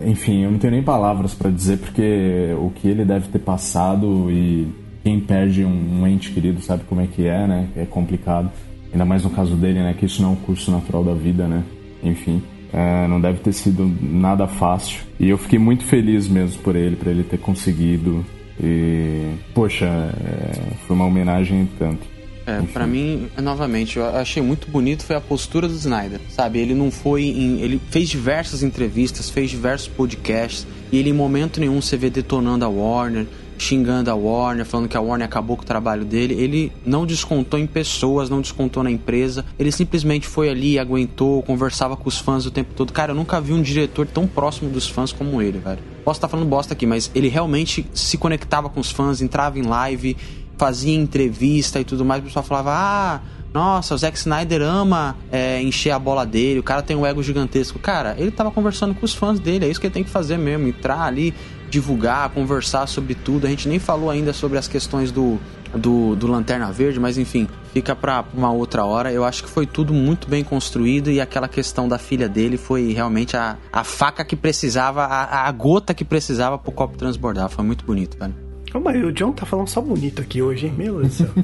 Enfim, eu não tenho nem palavras para dizer porque o que ele deve ter passado e quem perde um, um, ente querido sabe como é que é, né? É complicado. Ainda mais no caso dele, né? Que isso não é um curso natural da vida, né? Enfim, é, não deve ter sido nada fácil. E eu fiquei muito feliz mesmo por ele, por ele ter conseguido. E, poxa, é, foi uma homenagem tanto. É, para mim, novamente, eu achei muito bonito foi a postura do Snyder, sabe? Ele não foi em, ele fez diversas entrevistas, fez diversos podcasts e ele em momento nenhum você vê detonando a Warner, xingando a Warner, falando que a Warner acabou com o trabalho dele. Ele não descontou em pessoas, não descontou na empresa. Ele simplesmente foi ali, aguentou, conversava com os fãs o tempo todo. Cara, eu nunca vi um diretor tão próximo dos fãs como ele, velho. Posso estar falando bosta aqui, mas ele realmente se conectava com os fãs, entrava em live, fazia entrevista e tudo mais, o pessoal falava: ah, nossa, o Zack Snyder ama é, encher a bola dele, o cara tem um ego gigantesco. Cara, ele tava conversando com os fãs dele, é isso que ele tem que fazer mesmo, entrar ali, divulgar, conversar sobre tudo. A gente nem falou ainda sobre as questões do, do, do Lanterna Verde, mas enfim, fica pra uma outra hora. Eu acho que foi tudo muito bem construído e aquela questão da filha dele foi realmente a, a faca que precisava, a, a gota que precisava pro copo transbordar. Foi muito bonito, velho. Calma aí, o John tá falando só bonito aqui hoje, hein? Meu Deus do céu.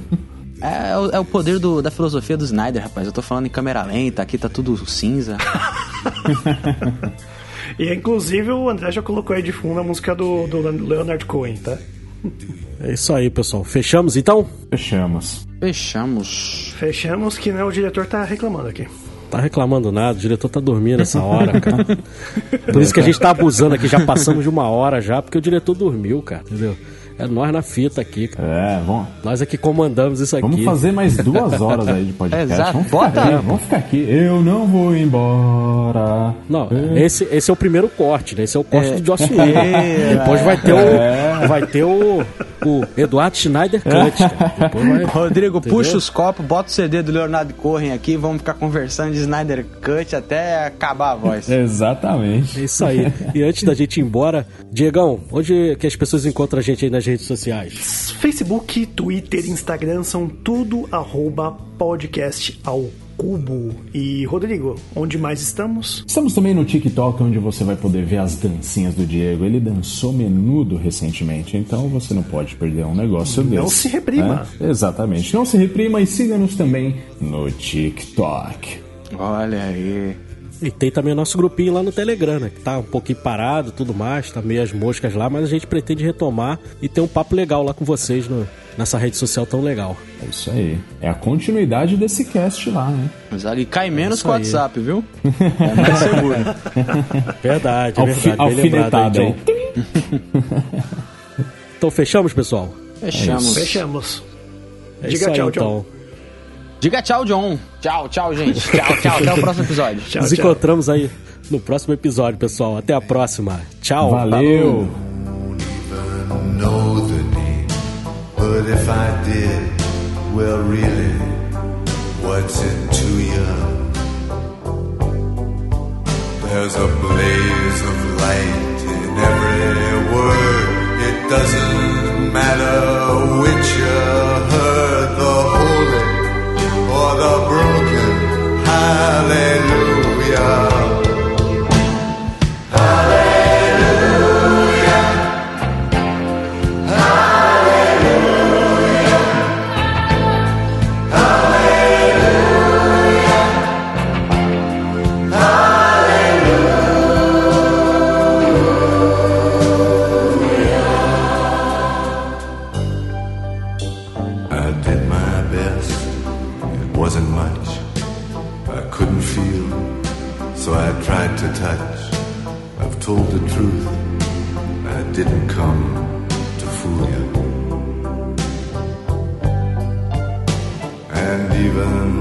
É, é, o, é o poder do, da filosofia do Snyder, rapaz. Eu tô falando em câmera lenta, aqui tá tudo cinza. e inclusive o André já colocou aí de fundo a música do, do Leonard Cohen, tá? É isso aí, pessoal. Fechamos então? Fechamos. Fechamos. Fechamos que né, o diretor tá reclamando aqui. Tá reclamando nada, o diretor tá dormindo essa hora, cara. Por isso que a gente tá abusando aqui, já passamos de uma hora já, porque o diretor dormiu, cara, entendeu? É nós na fita aqui, cara. É, vamos, Nós é que comandamos isso aqui. vamos fazer mais duas horas aí de podcast. Exato. Vamos ficar, Bota. aqui, vamos ficar aqui. Eu não vou embora. Não, É. esse, esse é o primeiro corte, né? Esse é o corte É. do Joss Whedon. É. Depois vai ter É. o. Vai ter o. O Eduardo Schneider Cut, vai- Rodrigo, Entendeu? puxa os copos, bota o CD do Leonardo Corren aqui, vamos ficar conversando de Snyder Cut até acabar a voz. É Exatamente. isso aí. E antes da gente ir embora, Diegão, onde que as pessoas encontram a gente aí nas redes sociais? Facebook, Twitter, Instagram são tudo arroba podcast ao cubo. E Rodrigo, onde mais estamos? Estamos também no TikTok, onde você vai poder ver as dancinhas do Diego. Ele dançou menudo recentemente, então você não pode perder um negócio Não desse. se reprima. né? Exatamente. Não se reprima e siga-nos também no TikTok. Olha aí. E tem também o nosso grupinho lá no Telegram, né? Que tá um pouquinho parado e tudo mais, tá meio as moscas lá, mas a gente pretende retomar e ter um papo legal lá com vocês no- nessa rede social tão legal. É isso aí. É a continuidade desse cast lá, né? Exato. E cai menos isso com o. WhatsApp, viu? É mais seguro. Verdade, é Alfi- verdade. Alfinetada aí. Então fechamos, pessoal? Fechamos. Fechamos. É Diga isso aí, tchau, tchau. Diga tchau, John. Tchau, tchau, gente. Tchau, tchau. Até o próximo episódio. Tchau, Nos tchau. encontramos aí no próximo episódio, pessoal. Até a próxima. Tchau. Valeu! know the name, but if I did, well, really, what's it to you? There's a blaze of light in every word. It doesn't matter which a broken hallelujah. So I tried to touch. I've told the truth. I didn't come to fool you. And even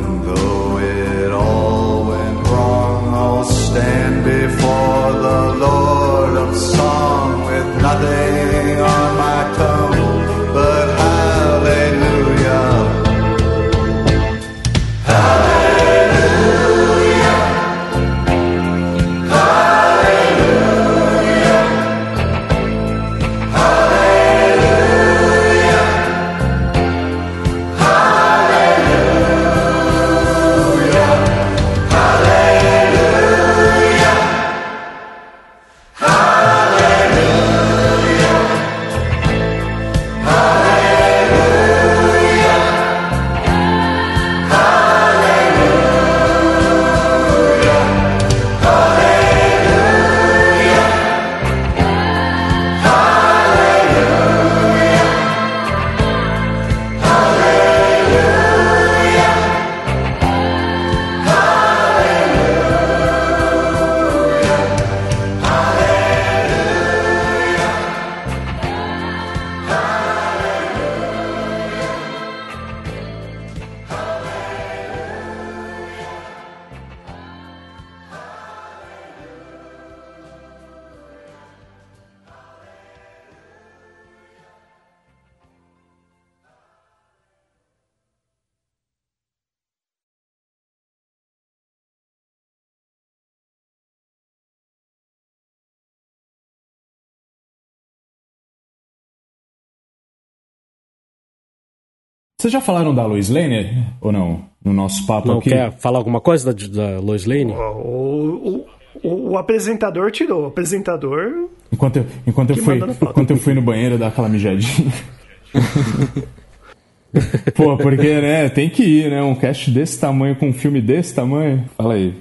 Vocês já falaram da Lois Lane ou não? No nosso papo Não aqui? quer falar alguma coisa da, da Lois Lane? O, o, o, apresentador tirou. O apresentador. Enquanto eu, enquanto, eu fui, enquanto eu fui no banheiro dar aquela mijadinha. Pô, porque, né, tem que ir, né? Um cast desse tamanho com um filme desse tamanho. Fala aí.